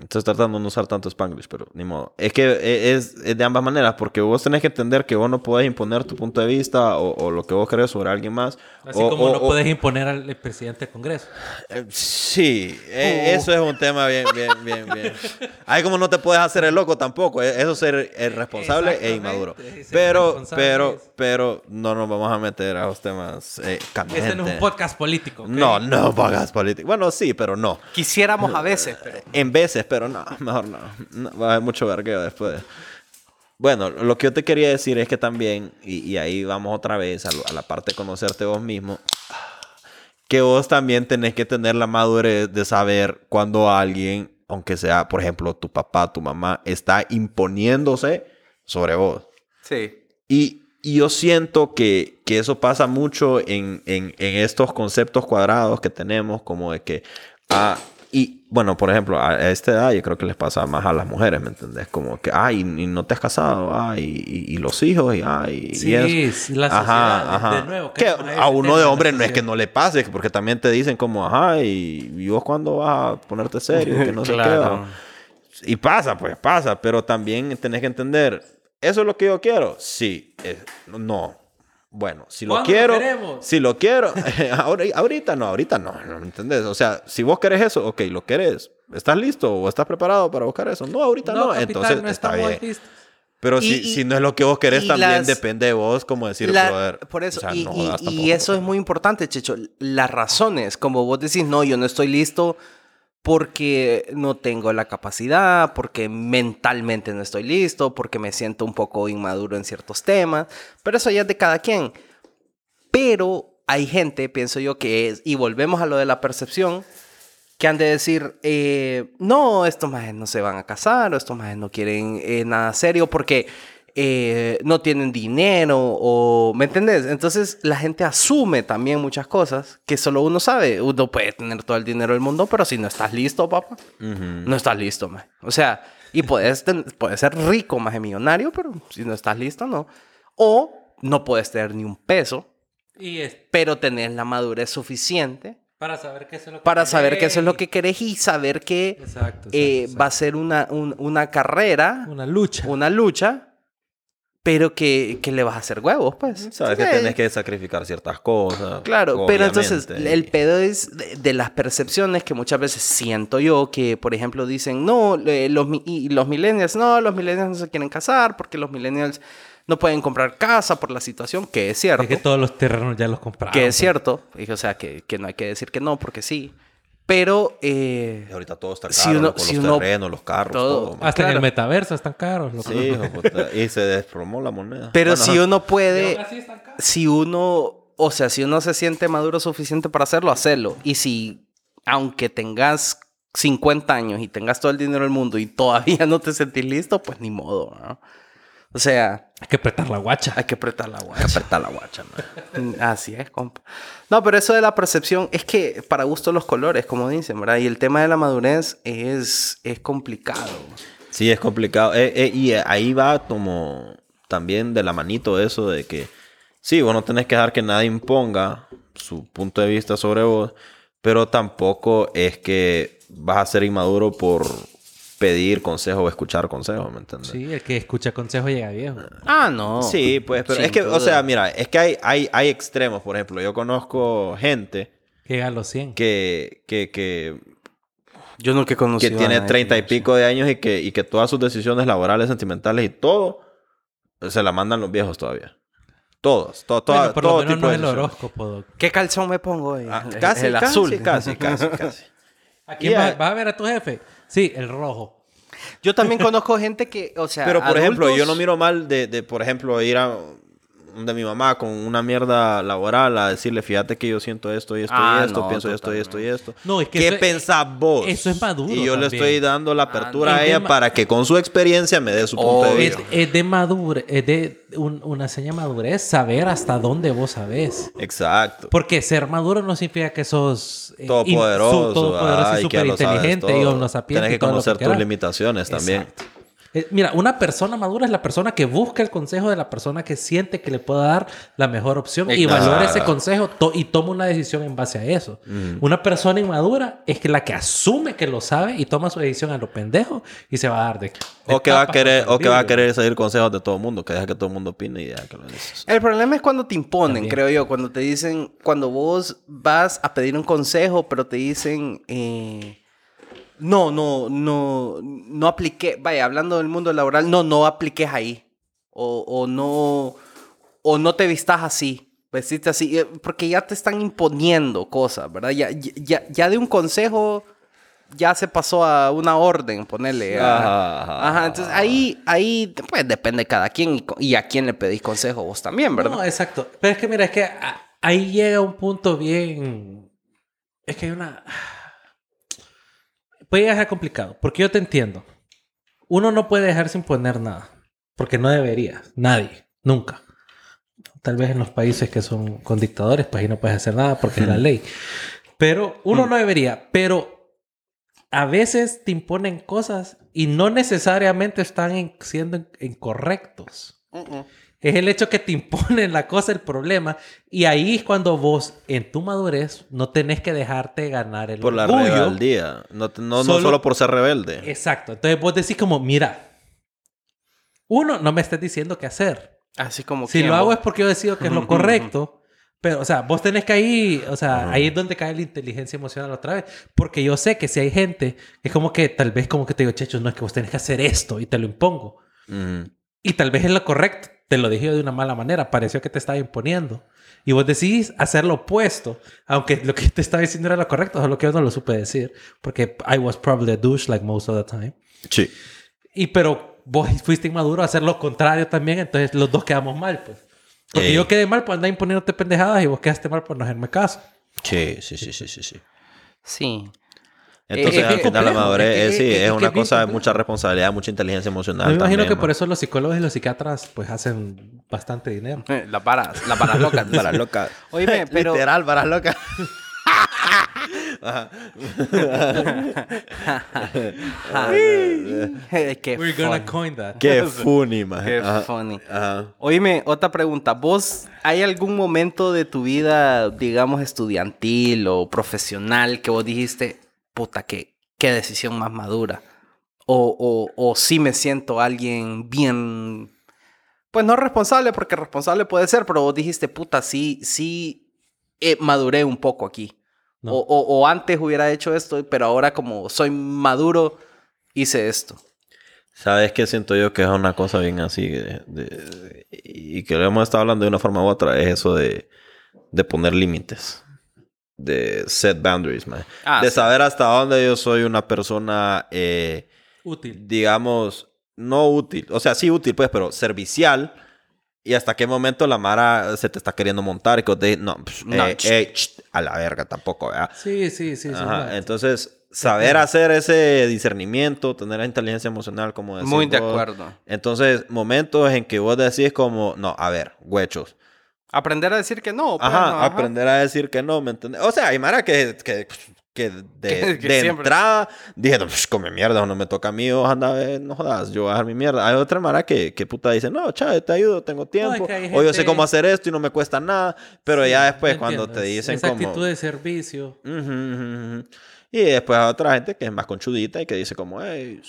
Estoy tratando de no usar tanto Spanglish, pero ni modo. Es que e- es, es de ambas maneras, porque vos tenés que entender que vos no podés imponer tu punto de vista o, o lo que vos crees sobre alguien más. Así o- como o- no o- puedes imponer al presidente del Congreso. Eh, Sí, eh, Uh. eso es un tema bien, bien, bien, bien. [laughs] Ahí como no te puedes hacer el loco tampoco, eh, eso es ser eh, responsable e inmaduro. Pero, pero, pero no nos vamos a meter a los temas eh, Este no es un podcast político. ¿ok? No, no pagas político. Bueno, sí, pero no. Quisiéramos a veces, pero... En veces, pero no, [laughs] mejor no. No, Va a haber mucho vergueo después. Bueno, lo que yo te quería decir es que también, y, y ahí vamos otra vez a, lo- a la parte de conocerte vos mismo, que vos también tenés que tener la madurez de saber cuando alguien, aunque sea, por ejemplo, tu papá, tu mamá, está imponiéndose sobre vos. Sí. Y, y yo siento que, que eso pasa mucho en, en- en estos conceptos cuadrados que tenemos, como de que, ah, bueno, por ejemplo, a, esta edad yo creo que les pasa más a las mujeres, ¿me entendés? Como que, ay, y no te has casado, ay, y, y los hijos, y ay, y Sí, eso. sí, la sociedad, de- de nuevo, Que a uno de hombre no es que no le pase, porque también te dicen como, ajá, y, y vos cuándo vas a ponerte serio, que no. [laughs] Claro. va. Y pasa, pues pasa, pero también tenés que entender, ¿eso es lo que yo quiero? Sí, no. Bueno, si lo ¿Cuándo lo quiero, queremos? si lo quiero, [laughs] ahora, ahorita no, ahorita no, ¿no me entendés? O sea, si vos querés eso, ok, lo querés, ¿estás listo o estás preparado para buscar eso? No, ahorita no, capitán, entonces no está bien. listos. Pero Y- si, y- si no es lo que vos querés, también las- depende de vos, como decir, La- brother, por eso, o sea, y, no y- eso es muy importante, Checho. Las razones, como vos decís, no, yo no estoy listo porque no tengo la capacidad, porque mentalmente no estoy listo, porque me siento un poco inmaduro en ciertos temas, pero eso ya es de cada quien. Pero hay gente, pienso yo, que es, y volvemos a lo de la percepción, que han de decir, eh, no, estos majes no se van a casar, o estos majes no quieren eh, nada serio porque eh, no tienen dinero, o, ¿me entendés? Entonces la gente asume también muchas cosas que solo uno sabe. Uno puede tener todo el dinero del mundo, pero si no estás listo, papá, no estás listo, maje. O sea, y puedes, puedes ser rico, más millonario, pero si no estás listo, no. O no puedes tener ni un peso, Y es pero tenés la madurez suficiente para saber qué es lo que para saber eso es lo que querés y saber que Exacto, exacto, eh, exacto. va a ser una, un- una carrera, Una lucha. una lucha, pero que, que le vas a hacer huevos, pues. Sabes que Sí. tenés que sacrificar ciertas cosas. Claro, pero entonces obviamente. el pedo es de, de las percepciones que muchas veces siento yo que, por ejemplo, dicen, no, eh, los, los millennials, no, los millennials no se quieren casar porque los millennials no pueden comprar casa por la situación, que es cierto. Es que todos los terrenos ya los compraron. que es pues. cierto, y, o sea, que, que no hay que decir que no, porque sí. Pero, eh, ahorita todo está caro, Si uno- loco, si los uno- terrenos, los carros, todo-. Hasta en el metaverso están caros. loco. Sí. Y se desplomó la moneda. pero Bueno, si ajá. uno puede, si uno, o sea, si uno se siente maduro suficiente para hacerlo, hacerlo. Y si, aunque tengas 50 años y tengas todo el dinero del mundo y todavía [laughs] no te sentís listo, pues ni modo, ¿no? O sea, Hay que apretar la guacha. hay que apretar la guacha. Apretar la guacha, man. Así es, compa. No, pero eso de la percepción es que para gusto los colores, como dicen, ¿verdad? Y el tema de la madurez es, es complicado. Sí, es complicado. Eh, eh, y eh, ahí va como también de la manito eso de que sí, vos no tenés que dejar que nadie imponga su punto de vista sobre vos, pero tampoco es que vas a ser inmaduro por pedir consejo o escuchar consejos, ¿me entiendes? Sí, el que escucha consejo llega viejo. Ah, no. Sí, pues, pero Sin es que, o sea, mira, es que hay, hay, hay extremos, por ejemplo, yo conozco gente Llega a los 100. que, que, que, Yo nunca he que conocido a tiene treinta y que- pico de años y que, y que todas sus decisiones laborales, sentimentales y todo se la mandan los viejos todavía. Todos, to- Bueno, por todo lo menos tipo no de es el horóscopo, doc. ¿Qué calzón me pongo hoy? Ah, El- casi, el casi, azul. casi, casi, [laughs] casi. ¿A quién Y va- a- vas a ver a tu jefe? Sí, el rojo. Yo también conozco gente que, o sea, Pero, por ejemplo, yo no miro mal de, de, por ejemplo, ir a de mi mamá con una mierda laboral a decirle, fíjate que yo siento esto y esto Ah, y esto, no, pienso esto y esto y esto. No, es que ¿Qué eso es- pensás vos? eso es maduro Y yo le estoy dando la apertura no. a ella para que con su experiencia me dé su punto de. Es, vista. es de madurez, es de un- una seña de madurez saber hasta dónde vos sabés. Exacto. Porque ser maduro no significa que sos eh, Todopoderoso. in- su- todopoderoso y sabes superinteligente y omnosapiente Tienes y que conocer tus limitaciones también. Exacto. Eh, Mira, una persona madura es la persona que busca el consejo de la persona que siente que le pueda dar la mejor opción y valora ese consejo to- y toma una decisión en base a eso. Una persona inmadura es que la que asume que lo sabe y toma su decisión a lo pendejo y se va a dar de, de O que va a querer, o que va a querer seguir consejos de todo el mundo, que deja que todo el mundo opine y ya que lo dices. El problema es cuando te imponen, También. creo yo. Cuando te dicen, cuando vos vas a pedir un consejo, pero te dicen, eh, no, no, no, no apliqué, vaya, hablando del mundo laboral, no, no apliques ahí. O, o no, o no te vistas así, vestiste así, eh, porque ya te están imponiendo cosas, ¿verdad? Ya, ya, ya de un consejo ya se pasó a una orden, ponerle. Ajá, ajá, Ajá, entonces ahí, ahí, pues depende de cada quien y, y a quién le pedís consejo vos también, ¿verdad? No, exacto. Pero es que mira, es que a- ahí llega un punto bien. Es que hay una. Puede llegar a ser complicado. Porque yo te entiendo. Uno no puede dejarse imponer nada. Porque no debería. Nadie. Nunca. Tal vez en los países que son con dictadores, pues ahí no puedes hacer nada porque es la [laughs] ley. Pero uno no debería. Pero a veces te imponen cosas y no necesariamente están en- siendo incorrectos. Es el hecho que te imponen la cosa, el problema. Y ahí es cuando vos, en tu madurez, no tenés que dejarte ganar el Por la orgullo. rebeldía. No, te- no, no Solo- solo por ser rebelde. Exacto. Entonces vos decís como, mira, uno, no me estés diciendo qué hacer. Así como Si lo hago es porque yo decido que es lo correcto. Pero, o sea, vos tenés que ahí, o sea, ahí es donde cae la inteligencia emocional otra vez. Porque yo sé que si hay gente, es como que tal vez como que te digo, chechos, no es que vos tenés que hacer esto y te lo impongo. Y tal vez es lo correcto. Te lo dije yo de una mala manera. Pareció que te estaba imponiendo. Y vos decidís hacer lo opuesto. Aunque lo que te estaba diciendo era lo correcto. Solo que yo no lo supe decir. Porque I was probably a douche like most of the time. Sí. Y pero vos fuiste inmaduro a hacer lo contrario también. Entonces los dos quedamos mal, pues. Porque Ey. yo quedé mal por andar imponiéndote pendejadas y vos quedaste mal por no hacerme caso. Sí, sí, sí, sí, sí, sí. Sí. Entonces, Eh, al es final la madurez, es sí, es- una cosa de mucha responsabilidad, mucha inteligencia emocional Me imagino también, que por eso los psicólogos y los psiquiatras pues hacen bastante dinero. [laughs] Eh, Las varas, las varas locas. [laughs] Para loca. Oíme, [laughs] pero... Literal, para loca. Ajá. Eh, Qué We're gonna funny. coin that. Qué funny, man. Qué Ajá. funny. Ajá. Oíme, otra pregunta. ¿Vos hay algún momento de tu vida, digamos, estudiantil o profesional que vos dijiste, puta, qué, qué decisión más madura? O, o, o sí me siento alguien bien, pues no responsable, porque responsable puede ser, pero vos dijiste, puta, sí, sí, eh, maduré un poco aquí. No. O, o- o antes hubiera hecho esto, pero ahora como soy maduro, hice esto. ¿Sabes qué siento yo que es una cosa bien así? de- de- y que lo hemos estado hablando de una forma u otra. Es eso de poner límites. De set boundaries, man. Ah, de sí. saber hasta dónde yo soy una persona, eh, Útil. digamos, no útil. O sea, sí útil, pues, pero servicial. Y hasta qué momento la Mara se te está queriendo montar y que te no, psh, No, eh, eh, ch, a la verga tampoco, ¿verdad? Sí, sí, sí. sí Ajá, no. Entonces, saber hacer ese discernimiento, tener la inteligencia emocional, como decís Muy de vos. acuerdo. Entonces, momentos en que vos decís como, no, a ver, huechos. Aprender a decir que no. pues, Ajá, no, aprender a decir que no, ¿me entendés? O sea, hay Mara que, que, que de, Que- [laughs] que de siempre- entrada dije, "Psh, come mierda, no me toca a mí, o anda, eh, no jodas, yo voy a dejar mi mierda. Hay otra Mara que, que puta dice, no, chave, te ayudo, tengo tiempo, que hay o yo sé cómo hacer esto y no me cuesta nada, pero Sí, ya después cuando entiendo. te dicen Esa como... actitud de servicio. Y después hay otra gente que es más conchudita y que dice como, hey,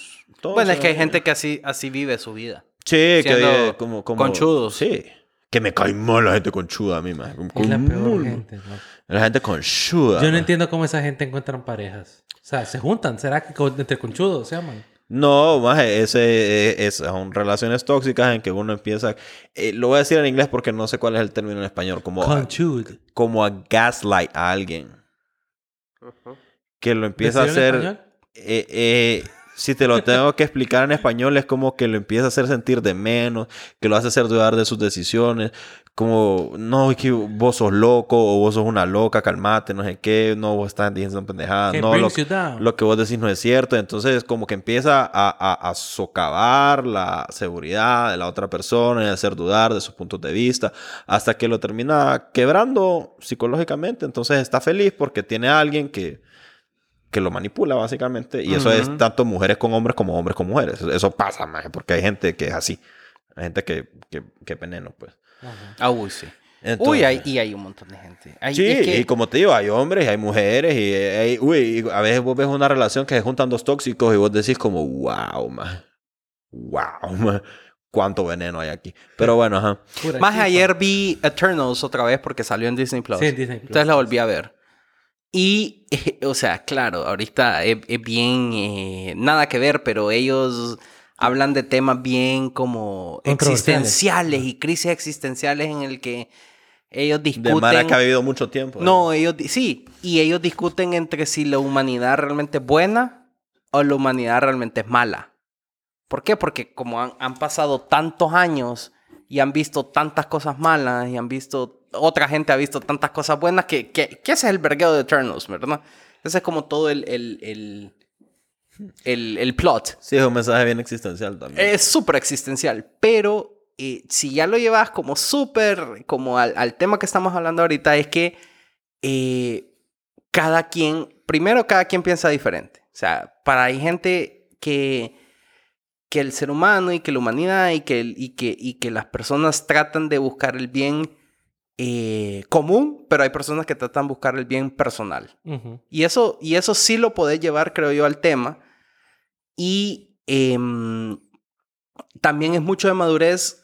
Bueno, es que hay gente que así, así vive su vida. Sí, que como, como... conchudos. Sí. Que me cae mal la gente conchuda a mí, man. Es la peor gente, ¿no? La gente conchuda. Yo no man. entiendo cómo esa gente encuentran parejas. O sea, se juntan. ¿Será que con- entre conchudos se llaman? No, más ese, eh, es- son relaciones tóxicas en que uno empieza... eh, lo voy a decir en inglés porque no sé cuál es el término en español. Como, Conchud. como a gaslight a alguien. Que lo empieza a ¿Decirlo en hacer... español? eh, eh, si te lo tengo que explicar en español, es como que lo empieza a hacer sentir de menos, que lo hace hacer dudar de sus decisiones, como, no, es que vos sos loco, o vos sos una loca, calmate, no sé qué, no, vos estás diciendo pendejadas, no, lo, lo que vos decís no es cierto, entonces como que empieza a, a, a socavar la seguridad de la otra persona y a hacer dudar de sus puntos de vista, hasta que lo termina quebrando psicológicamente, entonces está feliz porque tiene a alguien que que lo manipula básicamente. Y eso es tanto mujeres con hombres como hombres con mujeres. Eso pasa, maje, porque hay gente que es así. Hay gente que, que, que veneno, pues. Ajá. Ah, uy, sí. Entonces- Uy, hay, y hay un montón de gente. Hay- Sí, es que- y como te digo, hay hombres y hay mujeres y hay, uy, y a veces vos ves una relación que se juntan dos tóxicos y vos decís como, wow, man. Wow, man. Cuánto veneno hay aquí. Pero bueno, ajá. Más ayer vi Eternals otra vez porque salió en Disney Plus. Sí, en Disney Plus. Entonces la volví a ver. Y, eh, [laughs] o sea, claro, ahorita es, es bien, eh, nada que ver, pero ellos hablan de temas bien como existenciales y crisis existenciales en el que ellos De discuten... Mara que ha vivido mucho tiempo. ¿eh? No, ellos di- sí, y ellos discuten entre si la humanidad realmente es buena o la humanidad realmente es mala. ¿Por qué? Porque como han, han pasado tantos años y han visto tantas cosas malas y han visto, otra gente ha visto tantas cosas buenas que, que, que ese es el vergueo de Eternals, ¿verdad? Ese es como todo el, el, el, el, el plot. Sí, es un mensaje bien existencial también. Es súper existencial, pero eh, si ya lo llevas como súper, como al, al tema que estamos hablando ahorita, es que eh, cada quien, primero cada quien piensa diferente. O sea, para hay gente que, que el ser humano y que la humanidad y que, y que, y que las personas tratan de buscar el bien eh, común, pero hay personas que tratan de buscar el bien personal. Y eso, y eso sí lo podés llevar, creo yo, al tema. Y em, también es mucho de madurez,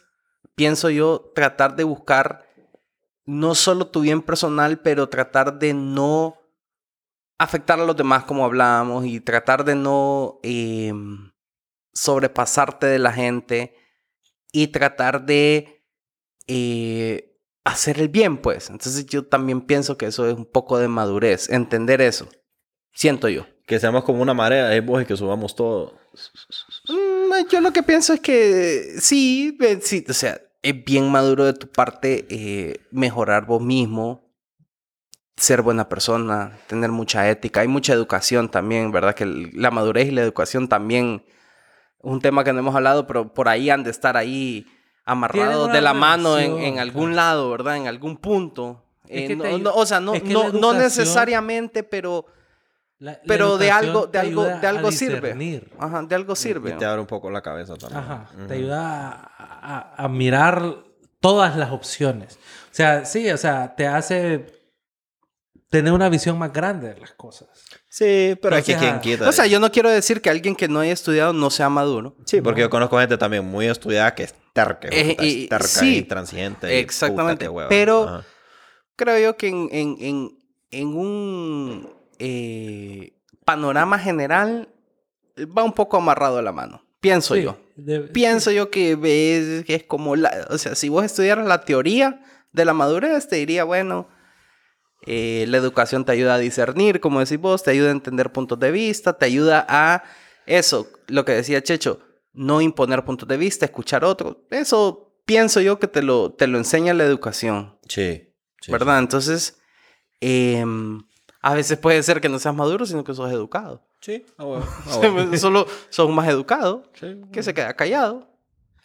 pienso yo, tratar de buscar no solo tu bien personal, pero tratar de no afectar a los demás como hablábamos y tratar de no em, sobrepasarte de la gente y tratar de eh, hacer el bien, pues. Entonces yo también pienso que eso es un poco de madurez, entender eso. Siento yo. Que seamos como una marea de vos y que subamos todo. Mm, yo lo que pienso es que sí, eh, sí, o sea, es bien maduro de tu parte eh, mejorar vos mismo, ser buena persona, tener mucha ética. Hay mucha educación también, ¿verdad? Que la madurez y la educación también un tema que no hemos hablado, pero por ahí han de estar ahí amarrados de la mano en, en algún claro. lado, ¿verdad? En algún punto. Es Eh, que no- o sea, no, es que no, no necesariamente, pero, La- la pero de algo, de algo, de algo sirve. Ajá, de algo sirve. Y te abre un poco la cabeza también. Ajá. Te ayuda a, a- a mirar todas las opciones. O sea, sí, o sea, te hace tener una visión más grande de las cosas. Sí, pero es que Entonces, quien quita. O sea, yo no quiero decir que alguien que no haya estudiado no sea maduro. Sí, porque yo conozco gente también muy estudiada que terca. Eh, y- es terca sí, y intransigente. y exactamente, puta, pero- Ajá. Creo yo que en, en, en, en un eh, panorama general va un poco amarrado a la mano. Pienso Sí, yo. Pienso yo que ves que es como la... O sea, si vos estudiaras la teoría de la madurez, te diría, bueno, eh, la educación te ayuda a discernir, como decís vos, te ayuda a entender puntos de vista, te ayuda a eso, lo que decía Checho, no imponer puntos de vista, escuchar otro. Eso pienso yo que te lo, te lo enseña la educación, Sí. sí, ¿verdad? Entonces, em, a veces puede ser que no seas maduro, sino que sos educado. Sí, ah, bueno, ah, [laughs] bueno. Solo sos más educado Sí. que se queda callado.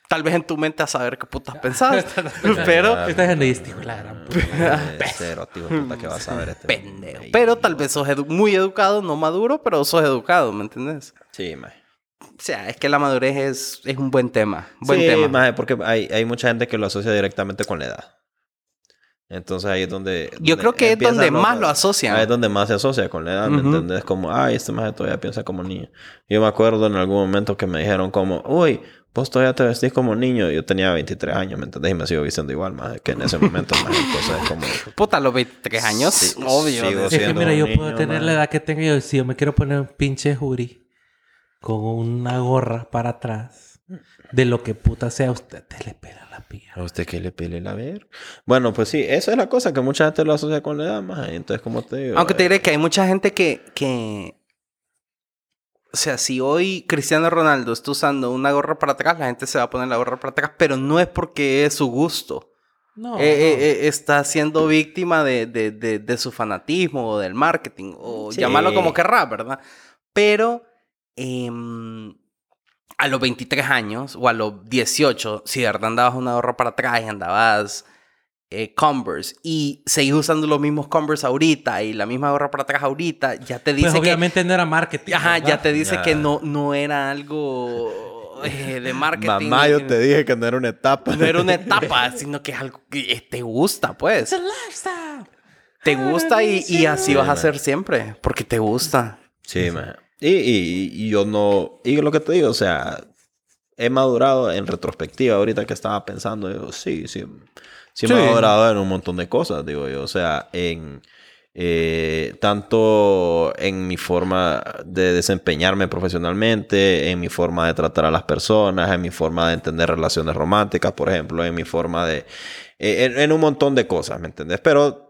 Tal vez en tu mente a saber qué putas pensás. [laughs] pero, Estás en el la Cero, tío, puta, que vas a ver este. pendejo. Pero tal vez sos edu- muy educado, no maduro, pero sos educado, ¿me entendés? Sí, maje. O sea, es que la madurez es, es un buen tema. Buen sí, tema. maje, porque hay, hay mucha gente que lo asocia directamente con la edad. Entonces ahí es donde... Yo donde creo que es donde los- más lo asocian. Ahí es donde más se asocia con la edad, ¿me Ujú. entiendes? Como, ay, este maje todavía piensa como niño. Yo me acuerdo en algún momento que me dijeron como, uy, vos todavía te vestís como niño. Yo tenía 23 años, ¿me entendés? Y me sigo vistiendo igual, más que en ese momento, más Entonces es como... Puta, los 23 años, Sí, obvio. Es que mira, yo niño, puedo tener man. la edad que tengo yo. Si yo me quiero poner un pinche jury con una gorra para atrás, de lo que puta sea, usted te le pela la pía. ¿A usted qué le pele la ver? Bueno, pues sí, esa es la cosa, que mucha gente lo asocia con la edad, más Entonces, como te digo... Aunque te eh, diré que hay mucha gente que, que... O sea, si hoy Cristiano Ronaldo está usando una gorra para atrás, la gente se va a poner la gorra para atrás, pero no es porque es su gusto. No, Eh, eh, no. eh, está siendo víctima de, de- de- de su fanatismo o del marketing, o Sí. llamarlo como querrá, ¿verdad? Pero em, a los 23 años o a los 18, si de verdad andabas una gorra para atrás y andabas eh, Converse y seguís usando los mismos Converse ahorita y la misma gorra para atrás ahorita, ya te dice Pues que... obviamente no era marketing. Ajá, ¿verdad? ya te dice que no, no era algo eh, de [laughs] marketing. Mamá, yo ni- te dije que no era una etapa. no era una [laughs] etapa, sino que es algo que eh, te gusta, pues. Te gusta y, y así vas a ser siempre, porque te gusta. Sí, man. Y, y, y yo no... Y lo que te digo, o sea... He madurado en retrospectiva ahorita que estaba pensando. Digo, sí, sí. Sí, Sí. he madurado en un montón de cosas, digo yo. O sea, en... eh, tanto en mi forma de desempeñarme profesionalmente, en mi forma de tratar a las personas, en mi forma de entender relaciones románticas, por ejemplo, en mi forma de... eh, en, en un montón de cosas, ¿me entendés? Pero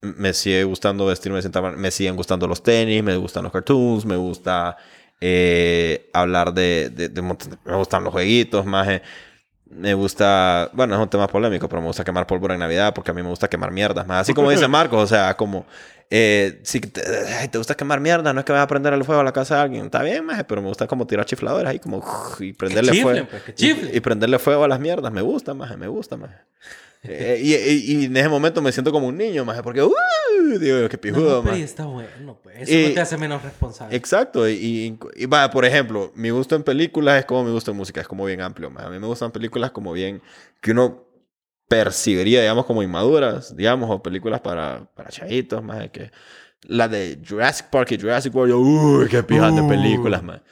me sigue gustando vestirme de cierta manera. Me siguen gustando los tenis, me gustan los cartoons, me gusta eh, hablar de, de, Me gustan los jueguitos, más. me gusta. Bueno, es un tema polémico, pero me gusta quemar pólvora en Navidad porque a mí me gusta quemar mierdas, más. Así como dice [laughs] Marcos, o sea, como. Eh, si te, gusta quemar mierda, no es que vayas a prender el fuego a la casa de alguien. Está bien, maje, pero me gusta como tirar chifladores ahí, como. Y prenderle chiflen, fuego. pues, y- y prenderle fuego a las mierdas. Me gusta, maje, me gusta, maje. Eh, y, y- y en ese momento me siento como un niño, más porque, ¡uh! Digo, qué No, pijudo, pero maje. y está bueno, pues. Eso no te hace menos responsable. Exacto. Y, y, vaya, por ejemplo, mi gusto en películas es como mi gusto en música, es como bien amplio. maje. A mí me gustan películas como bien que uno percibiría, digamos, como inmaduras, digamos, o películas para, para chavitos, más que la de Jurassic Park y Jurassic World, yo, uy, qué pijas de Uh. películas, man.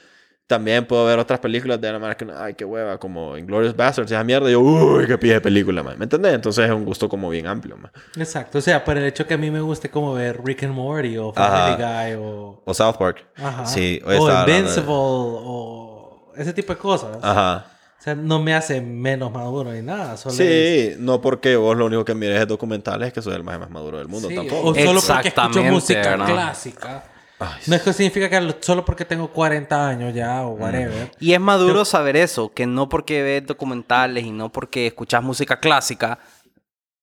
También puedo ver otras películas de la manera que, ay, qué hueva, como Inglourious Basterds, esa mierda, yo, uy, qué pija de película, man. ¿Me entendés? Entonces es un gusto como bien amplio, man. Exacto. O sea, por el hecho que a mí me guste como ver Rick and Morty o Ajá. Family Guy o... O South Park. Ajá. Sí, o de- Invincible o... Ese tipo de cosas. Ajá. O sea, no me hace menos maduro ni nada. Solo es- Sí, no porque vos lo único que mires es documentales, que soy el más, más maduro del mundo Sí, tampoco. O solo porque escucho música ¿no? clásica. Ay, No es que significa que lo- solo porque tengo 40 años ya o whatever. Y es maduro saber eso, que no porque ves documentales y no porque escuchas música clásica,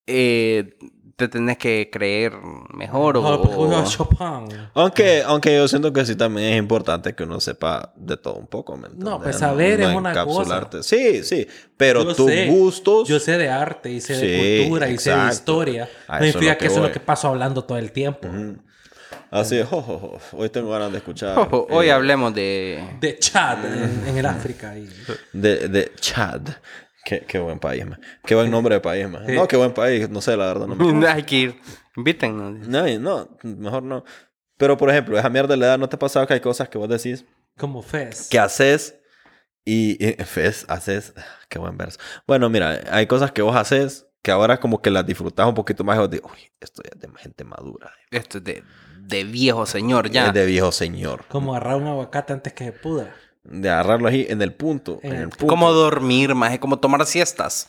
eh, te tenés que creer mejor o... No, porque voy a Chopin. Aunque, aunque yo siento que sí también es importante que uno sepa de todo un poco, ¿me? No, pues saber es una encapsularte. Sí, sí. Pero Yo tus sé, gustos... Yo sé de arte y sé Sí, de cultura y sé de exacto. historia. A No significa que, eso es lo que paso hablando todo el tiempo. Ujú. Así es, jo, jo, jo. hoy tengo ganas de escuchar... [laughs] Hoy eh, hablemos de... De Chad en, en el África. Y... De, de Chad. Qué, qué buen país, man. Qué buen nombre de país, man. No, qué buen país. No sé, la verdad. No, me... [laughs] Hay que ir. Invítennos. no, no, mejor no. Pero, por ejemplo, esa mierda de la edad, ¿no te ha pasado que hay cosas que vos decís Como Fez. que haces y... y Fes, haces... Qué buen verso. Bueno, mira, hay cosas que vos haces que ahora como que las disfrutás un poquito más y vos dices, uy, esto ya es de gente madura. Esto es de, de viejo señor ya. Es de viejo señor. Como agarrar un aguacate antes que se pudra. De agarrarlo ahí en el punto. En En el punto. Como dormir, más como tomar siestas.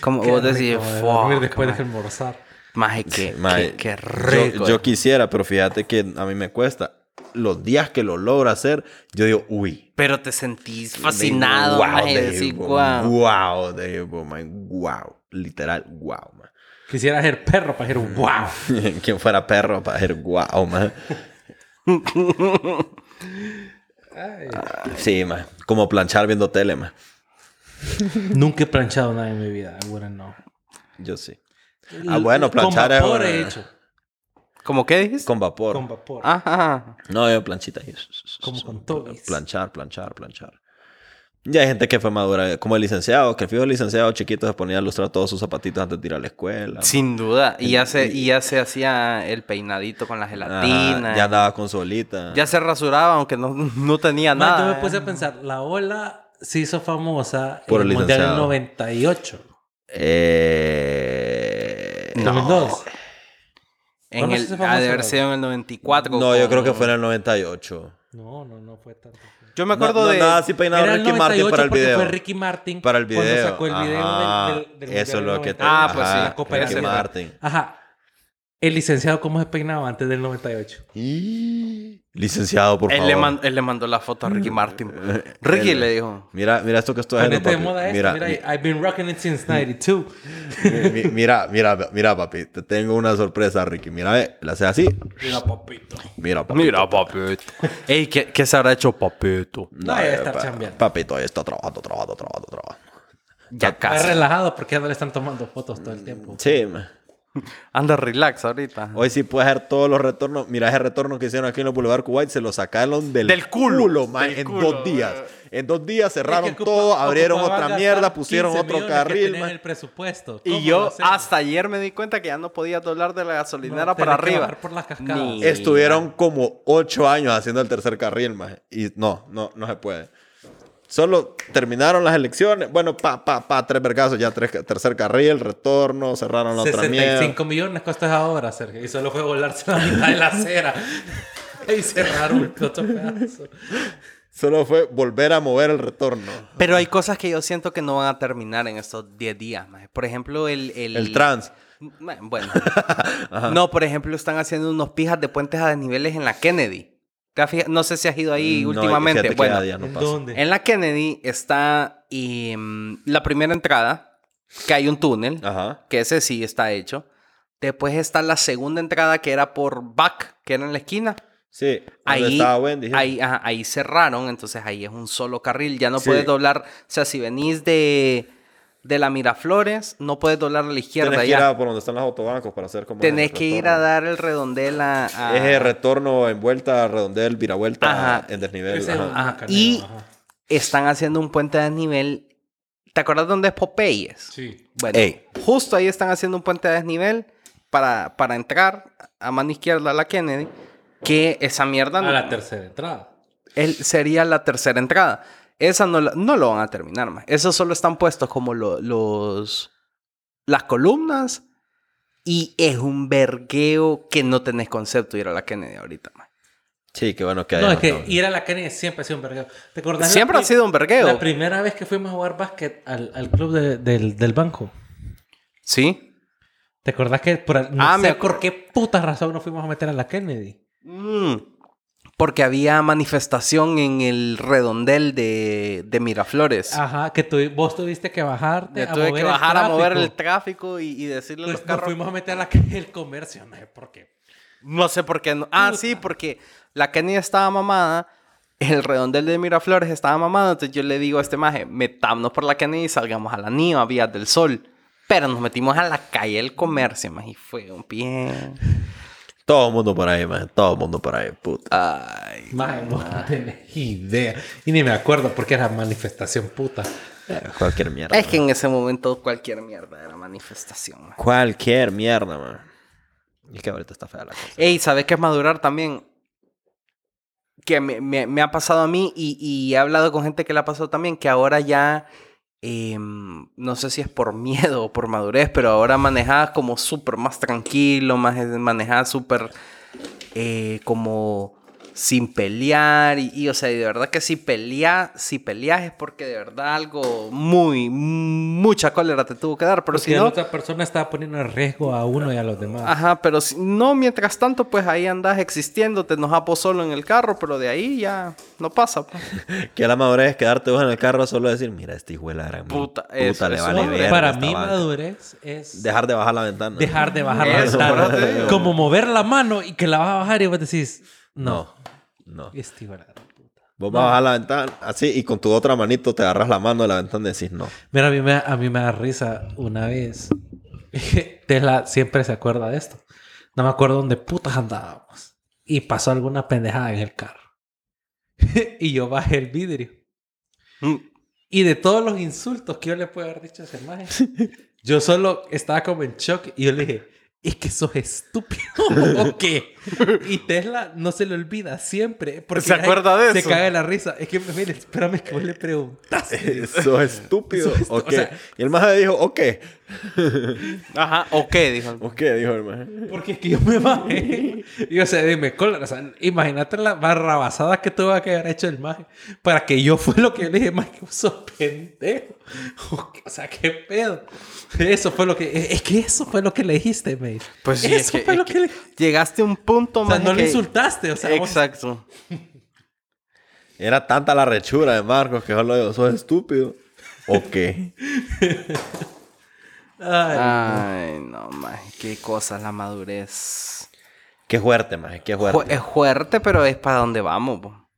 Como [laughs] vos decís, rico, de dormir después maje. de almorzar. Maje, qué, Mae, qué, qué yo- rico. Yo, quisiera, pero fíjate que a mí me cuesta. Los días que lo logro hacer, yo digo, uy. Pero te sentís fascinado, wow, maje, decís, guau. Wow, digo, man, wow. Literal, wow, man. Quisiera ser perro para ser wow. Quien fuera perro para ser wow, man. Ay. Sí, man. Como planchar viendo tele, man. Nunca he planchado nada en mi vida. I wouldn't know. Yo sí. Ah, bueno, Con planchar es vapor una- he hecho. ¿Cómo qué dijiste? Con vapor. Con vapor. Ajá. No, yo planchita. Como con tobis. Planchar, planchar, planchar. Ya hay gente que fue madura, como el licenciado, que el fijo licenciado chiquito se ponía a lustrar todos sus zapatitos antes de ir a la escuela. Sin duda. Y ya, se, y ya se hacía el peinadito con la Ajá, gelatina. ya andaba con su olita. Ya se rasuraba, aunque no, [laughs] no tenía Man, nada. yo me puse a pensar, la ola se hizo famosa Por en el el Mundial del licenciado. 98. Eh... No. 2002. En ¿Cuándo el, ha de haber sido en el 94. No, yo creo que fue en el 98. No, no, no fue tanto. Yo me acuerdo no, no, de... nada así peinado Era el Ricky Martin 98 para el porque video. fue Ricky Martin Para el cuando video. sacó el video Ajá. del, del, del Eso es lo que te... 98. Ah, pues sí, Ajá, Copa Ricky Nacional. Martin. Ajá. El licenciado, ¿cómo se peinaba antes del 98? Y... Licenciado, por Él favor. le, man- él le mandó la foto a Ricky Martin. Ricky Él- le dijo... Mira, mira esto que estoy haciendo, papi. moda. Mira, Mira, mi- I've been rocking it since 92. mi- mi- mira, mira, mira, papi. Te tengo una sorpresa, Ricky. Mira, ve, la hace así. Mira, papito. Mira, papi. Mira, papito. Ey, ¿qué, ¿qué se habrá hecho papito? No, Vaya a eh, estar pa- chambeando. Papito, ahí está trabajando, trabajando, trabajando, trabajando. Ya Está casi. relajado porque ya no le están tomando fotos todo el tiempo. Sí, man. [laughs] Anda relax ahorita. Hoy sí puede hacer todos los retornos. Mira, ese retorno que hicieron aquí en el Boulevard Kuwait se lo sacaron del, Del culo. man, Del en culo, dos días. man. En dos días cerraron que ocupa- todo, abrieron otra mierda, pusieron 15 otro que carril, man. el presupuesto. Y ¿Cómo lo yo hasta ayer me di cuenta que ya no podía doblar de la gasolinera No, para que arriba. por las cascadas. Ni- Estuvieron como ocho años haciendo el tercer carril, man. Y no, no, no se puede. Solo terminaron las elecciones. Bueno, pa, pa, pa, tres vergazos, ya tres, tercer carril, retorno, cerraron la otra mierda. 65 millones cuesta esa obra, Sergio. Y solo fue volarse la mitad de la acera. [laughs] y cerraron el otro pedazo. Solo fue volver a mover el retorno. Pero hay cosas que yo siento que no van a terminar en estos 10 días. maje. Por ejemplo, el... El, El trans. Bueno. [laughs] no, por ejemplo, están haciendo unos pijas de puentes a desniveles en la Kennedy. ¿Te has fija- No sé si has ido ahí No, últimamente. Bueno, no ¿En pasa. dónde? en la Kennedy está em, la primera entrada, que hay un túnel, Ajá. que ese sí está hecho. Después está la segunda entrada, que era por Back, que era en la esquina. Sí. Donde Ahí, estaba Wendy. sí. ahí, ajá, ahí cerraron, entonces ahí es un solo carril. Ya no Sí. puedes doblar. O sea, si venís de, de la Miraflores, no puedes doblar a la izquierda. Tienes que ir a por donde están los autobancos para hacer como. Tenés que ir a dar el redondel a. a- Es el retorno en vuelta, redondel, viravuelta Ajá. en desnivel. Ajá. un Ajá. Y- ajá. Están haciendo un puente de desnivel. ¿Te acuerdas dónde es Popeyes? Sí. Bueno, Ey. justo ahí están haciendo un puente de desnivel para, para entrar a mano izquierda a la Kennedy. Que esa mierda A no- la tercera entrada. él sería la tercera entrada. Esa no, la- no lo van a terminar más. Esos solo están puestos como lo- los las columnas y es un vergueo que no tenés concepto de ir a la Kennedy ahorita. más. Sí, qué bueno que No, es que ir a la Kennedy siempre ha sido un vergueo. ¿Te acordás? la Siempre ha sido un vergueo. La primera vez que fuimos a jugar básquet al, al club de- del, del banco. ¿Sí? ¿Te acordás que por, no Ah, sé me por qué puta razón nos fuimos a meter a la Kennedy? Mm. Porque había manifestación en el redondel de, de Miraflores. Ajá, que tu- vos tuviste que bajarte. A tuve mover que bajar a mover el tráfico. y, y decirle a los Pues nos carros. fuimos a meter a la [laughs] calle del comercio, no sé por qué. No sé por qué. No. Ah, sí, porque la Kenia estaba mamada. El redondel de Miraflores estaba mamado. Entonces yo le digo a este maje, metámonos por la Kenia y salgamos a la NIVA, Vías del Sol. Pero nos metimos a la calle del comercio, maje, y fue un pie. Todo el mundo por ahí, man. Todo el mundo por ahí, puta. Ay. Vos no tenés idea. Y ni me acuerdo porque era manifestación puta. Eh, Cualquier mierda. Es que en ese momento cualquier mierda era manifestación. maje. Cualquier mierda, man. Y es que ahorita está fea la cosa. Ey, ¿sabes qué es madurar también? Que me, me- me ha pasado a mí y, y he hablado con gente que le ha pasado también, que ahora ya, em, no sé si es por miedo o por madurez, pero ahora manejas como súper más tranquilo, más manejas súper eh, como sin pelear y, y, o sea, y de verdad que si peleas, si peleas es porque de verdad algo muy, mucha cólera te tuvo que dar, pero Porque si la no... otra persona estaba poniendo en riesgo a uno y a los demás. Ajá, pero si no, mientras tanto, pues ahí andas existiendo, te enojas solo en el carro, pero de ahí ya no pasa. pues. [laughs] Que la madurez es quedarte vos en el carro solo decir, mira, este hijo de la gran Puta, puta, eso- le eso vale Para mí, vaca". madurez es Dejar de bajar la ventana. dejar de bajar la ventana. Como mover la mano y que la vas a bajar y vos decís, no. No, no. Este. Vos vas a la ventana así y con tu otra manito te agarras la mano de la ventana y decís no. Mira, a mí, me, a mí me da risa una vez. [laughs] Tesla siempre se acuerda de esto. No me acuerdo dónde putas andábamos. Y pasó alguna pendejada en el carro. [laughs] y yo bajé el vidrio. Mm. Y de todos los insultos que yo le puedo haber dicho a ese maje, [laughs] yo solo estaba como en shock y yo le dije, ¿es que sos estúpido o qué? [laughs] Y Tesla no se le olvida siempre. Porque ¿Se acuerda de Se eso? caga de la risa. Es que, mire, espérame que vos le preguntaste. [laughs] Eso es estúpido. Eso es ¿O sea- y el maje dijo, ok. [laughs] Ajá, ¿o qué? Dijo. ¿O qué? Dijo el maje. Porque es que yo me bajé. Y o sea, dime. O sea, imagínate la barrabasada que tuvo que haber hecho el maje. Para que yo fue lo que yo le dije, maje, que sos pendejo. O sea, qué pedo. Eso fue lo que. Es que eso fue lo que le dijiste, mate. Pues sí, es eso que- fue es lo que que le. Llegaste a un punto O sea, no le insultaste. O sea, vos- Exacto. Era tanta la rechura de Marcos que solo digo, sos estúpido. ¿O qué? Ay, [laughs] Ay, no, más. Qué cosas la madurez. Qué fuerte, maje. Qué Fu- fuerte. es fuerte, pero es para donde vamos. po.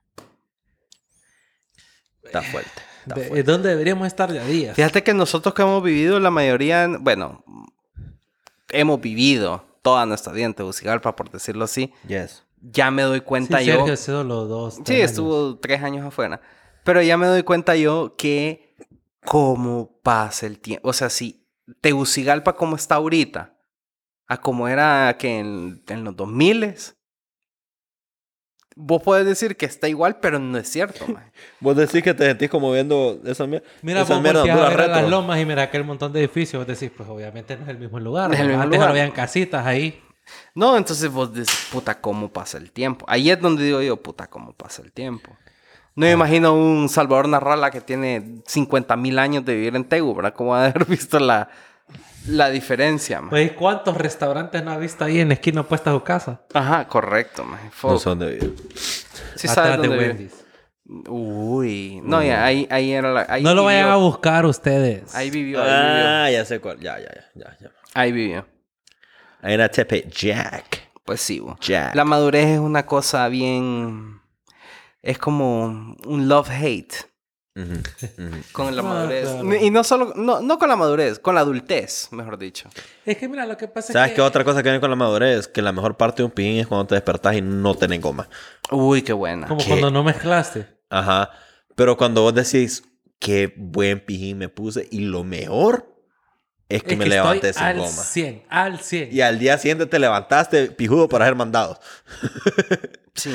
Está fuerte. está de- fuerte. ¿Dónde deberíamos estar ya días? Fíjate que nosotros que hemos vivido la mayoría, bueno, hemos vivido toda nuestra vida en Tegucigalpa, por decirlo así. Yes. Ya me doy Sí, cuenta yo. Sergio, sido los dos. Sí, años. estuvo tres años afuera. Pero ya me doy cuenta yo que cómo pasa el tiempo. O sea, si Tegucigalpa como está ahorita, a como era que en, en los 2000 vos puedes decir que está igual, pero no es cierto, [laughs] man. Vos decís que te sentís como viendo esa, mier Mira, esa vos mierda volteas a Honduras ver a las lomas y mira aquel montón de edificios. Vos decís, pues obviamente no es el mismo lugar. No es el ¿no? mismo Antes lugar. habían casitas ahí. No, entonces vos decís, puta, cómo pasa el tiempo. Ahí es donde digo yo, puta, cómo pasa el tiempo. No me imagino un Salvador Narrala que tiene 50 mil años de vivir en Tegu, ¿verdad? ¿Cómo ha de haber [laughs] visto la, la diferencia, man? Pues, ¿cuántos restaurantes no has visto ahí en la esquina opuesta a su casa? Ajá, correcto, man. No sé dónde vive. Sí Atrás sabes de dónde vive. Uy, no, ya, ahí, ahí era la... Ahí No lo vayan a buscar ustedes. Ahí vivió, ahí vivió. Ah, ya sé cuál. Ya, ya, ya. ya, ya. Ahí vivió. Ahí era Tepe Jack. Pues sí, bo. Jack. La madurez es una cosa bien... Es como un love-hate [laughs] Con la Ah, madurez. claro. Y no solo... No, no con la madurez, con la adultez, mejor dicho. Es que mira, lo que pasa ¿Sabes es qué que... otra cosa que viene con la madurez? Que la mejor parte de un pijín es cuando te despertás y no tenés goma. Uy, qué buena. Como ¿Qué? cuando no mezclaste. Ajá. Pero cuando vos decís, qué buen pijín me puse, y lo mejor es que Es me que levanté estoy sin al goma. 100, al 100. Y al día siguiente te levantaste pijudo [laughs] [laughs] para ser mandado. Sí.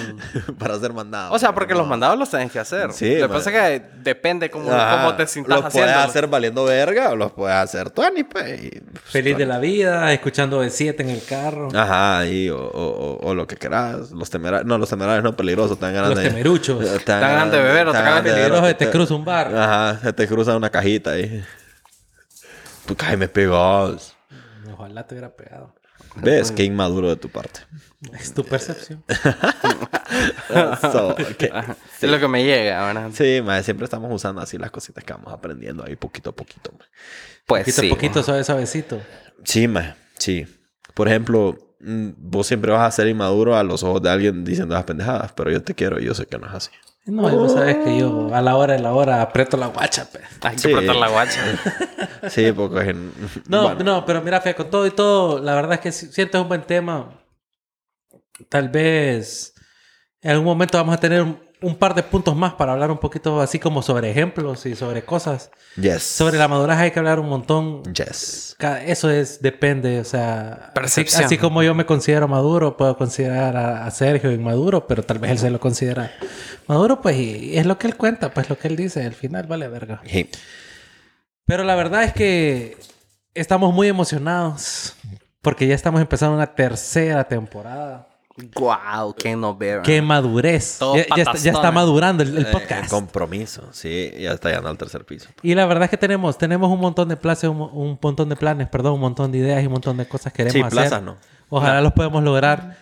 para ser mandado. O sea, porque No. los mandados los tenés que hacer. Sí, Lo que man. pasa es que depende cómo, cómo te sientas Los puedes haciendo. hacer valiendo verga o los puedes hacer tuani, pues. y- Feliz de la vida, escuchando de 7 en el carro. Ajá, ahí, o, o, o, o lo que quieras. Los temerarios, no, los temerarios no peligrosos, te dan ganas Los temeruchos. [laughs] te Te dan ganas de beber o te de beber, que te cruza un bar. Ajá, se te cruza una cajita ahí. Caes me pegas. Ojalá te hubiera pegado. ¿Ves? Qué inmaduro de tu parte. Es tu percepción. So. [laughs] Es lo que me llega, ¿verdad? Sí, siempre estamos usando así las cositas que vamos aprendiendo ahí poquito a poquito. Pues Poquito sí. a poquito, suave, suavecito. Sí, mae, sí. Por ejemplo, mm, vos siempre vas a ser inmaduro a los ojos de alguien diciendo las pendejadas, pero yo te quiero y yo sé que no es así. No, y vos sabes que yo a la hora de la hora aprieto la guacha, pues. Hay que apretar la guacha. [laughs] Sí, porque... es- No, bueno, no, pero mira, Fe, con todo y todo, la verdad es que si- siento es un buen tema. Tal vez en algún momento vamos a tener un, par de puntos más para hablar un poquito así como sobre ejemplos y sobre cosas. Yes. Sobre la madurez hay que hablar un montón. Yes. Eso es, depende, o sea, así, Percepción. así como yo me considero maduro, puedo considerar a, a Sergio inmaduro, pero tal vez él se lo considera maduro, pues y es lo que él cuenta, pues lo que él dice, al final vale verga. Sí. Pero la verdad es que estamos muy emocionados porque ya estamos empezando una tercera temporada. Guau, qué no ver. ¡Qué madurez! Todo Ya, ya está, ya está madurando el, el Eh, podcast. compromiso. Sí, ya está llegando al tercer piso. Y la verdad es que tenemos, tenemos un montón de planes, un, un montón de planes, perdón, un montón de ideas y un montón de cosas que queremos Sí, hacer. plazas no. Ojalá los podamos lograr.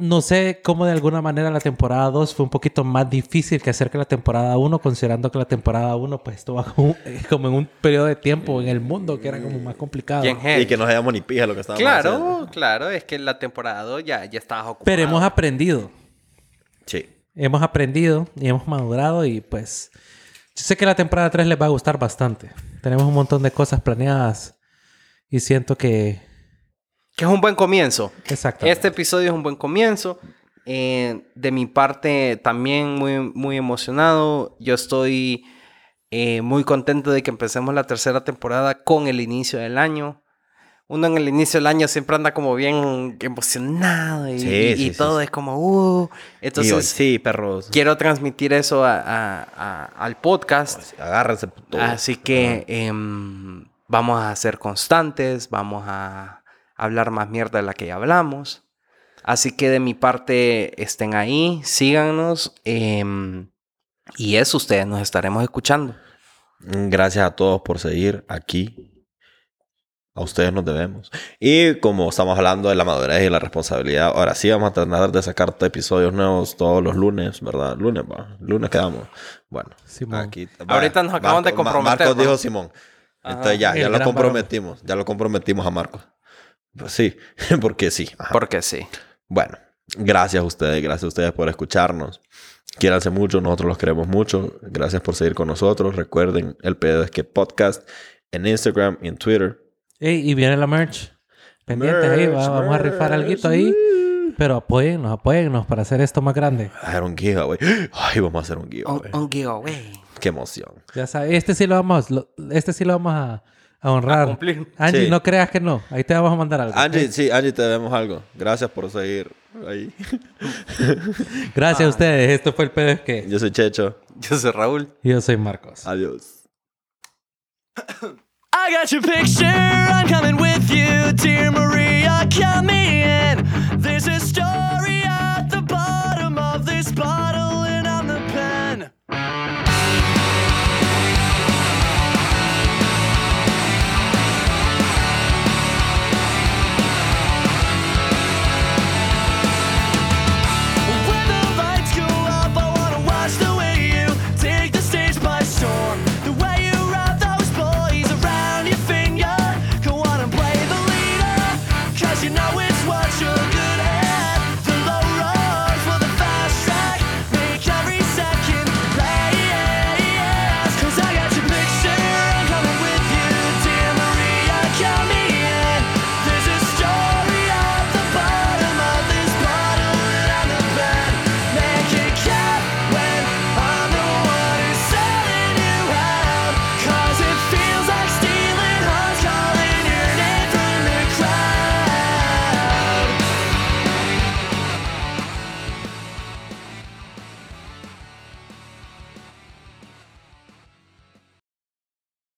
No sé cómo de alguna manera la temporada 2 fue un poquito más difícil que hacer que la temporada 1, considerando que la temporada 1 pues estuvo [laughs] como, como en un periodo de tiempo en el mundo que era como más complicado. Y que no hayamos ni pija lo que estábamos Claro, haciendo. claro. Es que la temporada 2 ya, ya estabas ocupado. Pero hemos aprendido. Sí. Hemos aprendido y hemos madurado y pues yo sé que la temporada 3 les va a gustar bastante. Tenemos un montón de cosas planeadas y siento que... Que es un buen comienzo. Exacto. Este episodio es un buen comienzo. Eh, de mi parte, también muy, muy emocionado. Yo estoy eh, muy contento de que empecemos la tercera temporada con el inicio del año. Uno en el inicio del año siempre anda como bien emocionado y, Sí, y- sí, y todo sí. es como, uh. Entonces, yo, sí, perros. quiero transmitir eso a- a- a- al podcast. Agárrense todo. Así que em, vamos a ser constantes, vamos a hablar más mierda de la que ya hablamos. Así que de mi parte estén ahí, síganos em, y eso ustedes nos estaremos escuchando. Gracias a todos por seguir aquí. A ustedes nos debemos. Y como estamos hablando de la madurez y la responsabilidad, ahora sí vamos a tratar de sacar episodios nuevos todos los lunes, ¿verdad? Lunes, va. Lunes quedamos. Bueno, Simón. aquí. Ahorita nos acabamos de Ma- comprometer, Marcos dijo Simón. Entonces ya, El ya lo comprometimos. Ya lo comprometimos a Marcos. Pues sí, [laughs] porque sí. Ajá. Porque sí. Bueno, gracias a ustedes, gracias a ustedes por escucharnos. Quiéranse mucho, nosotros los queremos mucho. Gracias por seguir con nosotros. Recuerden el pedo es que podcast en Instagram y en Twitter. Ey, y viene la merch. Pendientes ahí, va- Merch, vamos a rifar algo ahí. Pero apóyennos, apóyennos para hacer esto más grande. Hacer un giveaway. [gasps] Ay, vamos a hacer un Un, giveaway. un giveaway. Qué emoción. Ya sabes, este sí lo vamos, lo- este sí lo vamos a, a honrar. A cumplir. Angie, Sí. no creas que no. Ahí te vamos a mandar algo. Angie, sí, Angie, te debemos algo. Gracias por seguir ahí. [laughs] Gracias a ustedes. Esto fue el pedo es que Yo soy Checho. Yo soy Raúl. yo soy Marcos. Adiós. I got your picture, I'm coming with you, dear Maria, come in. There's a story.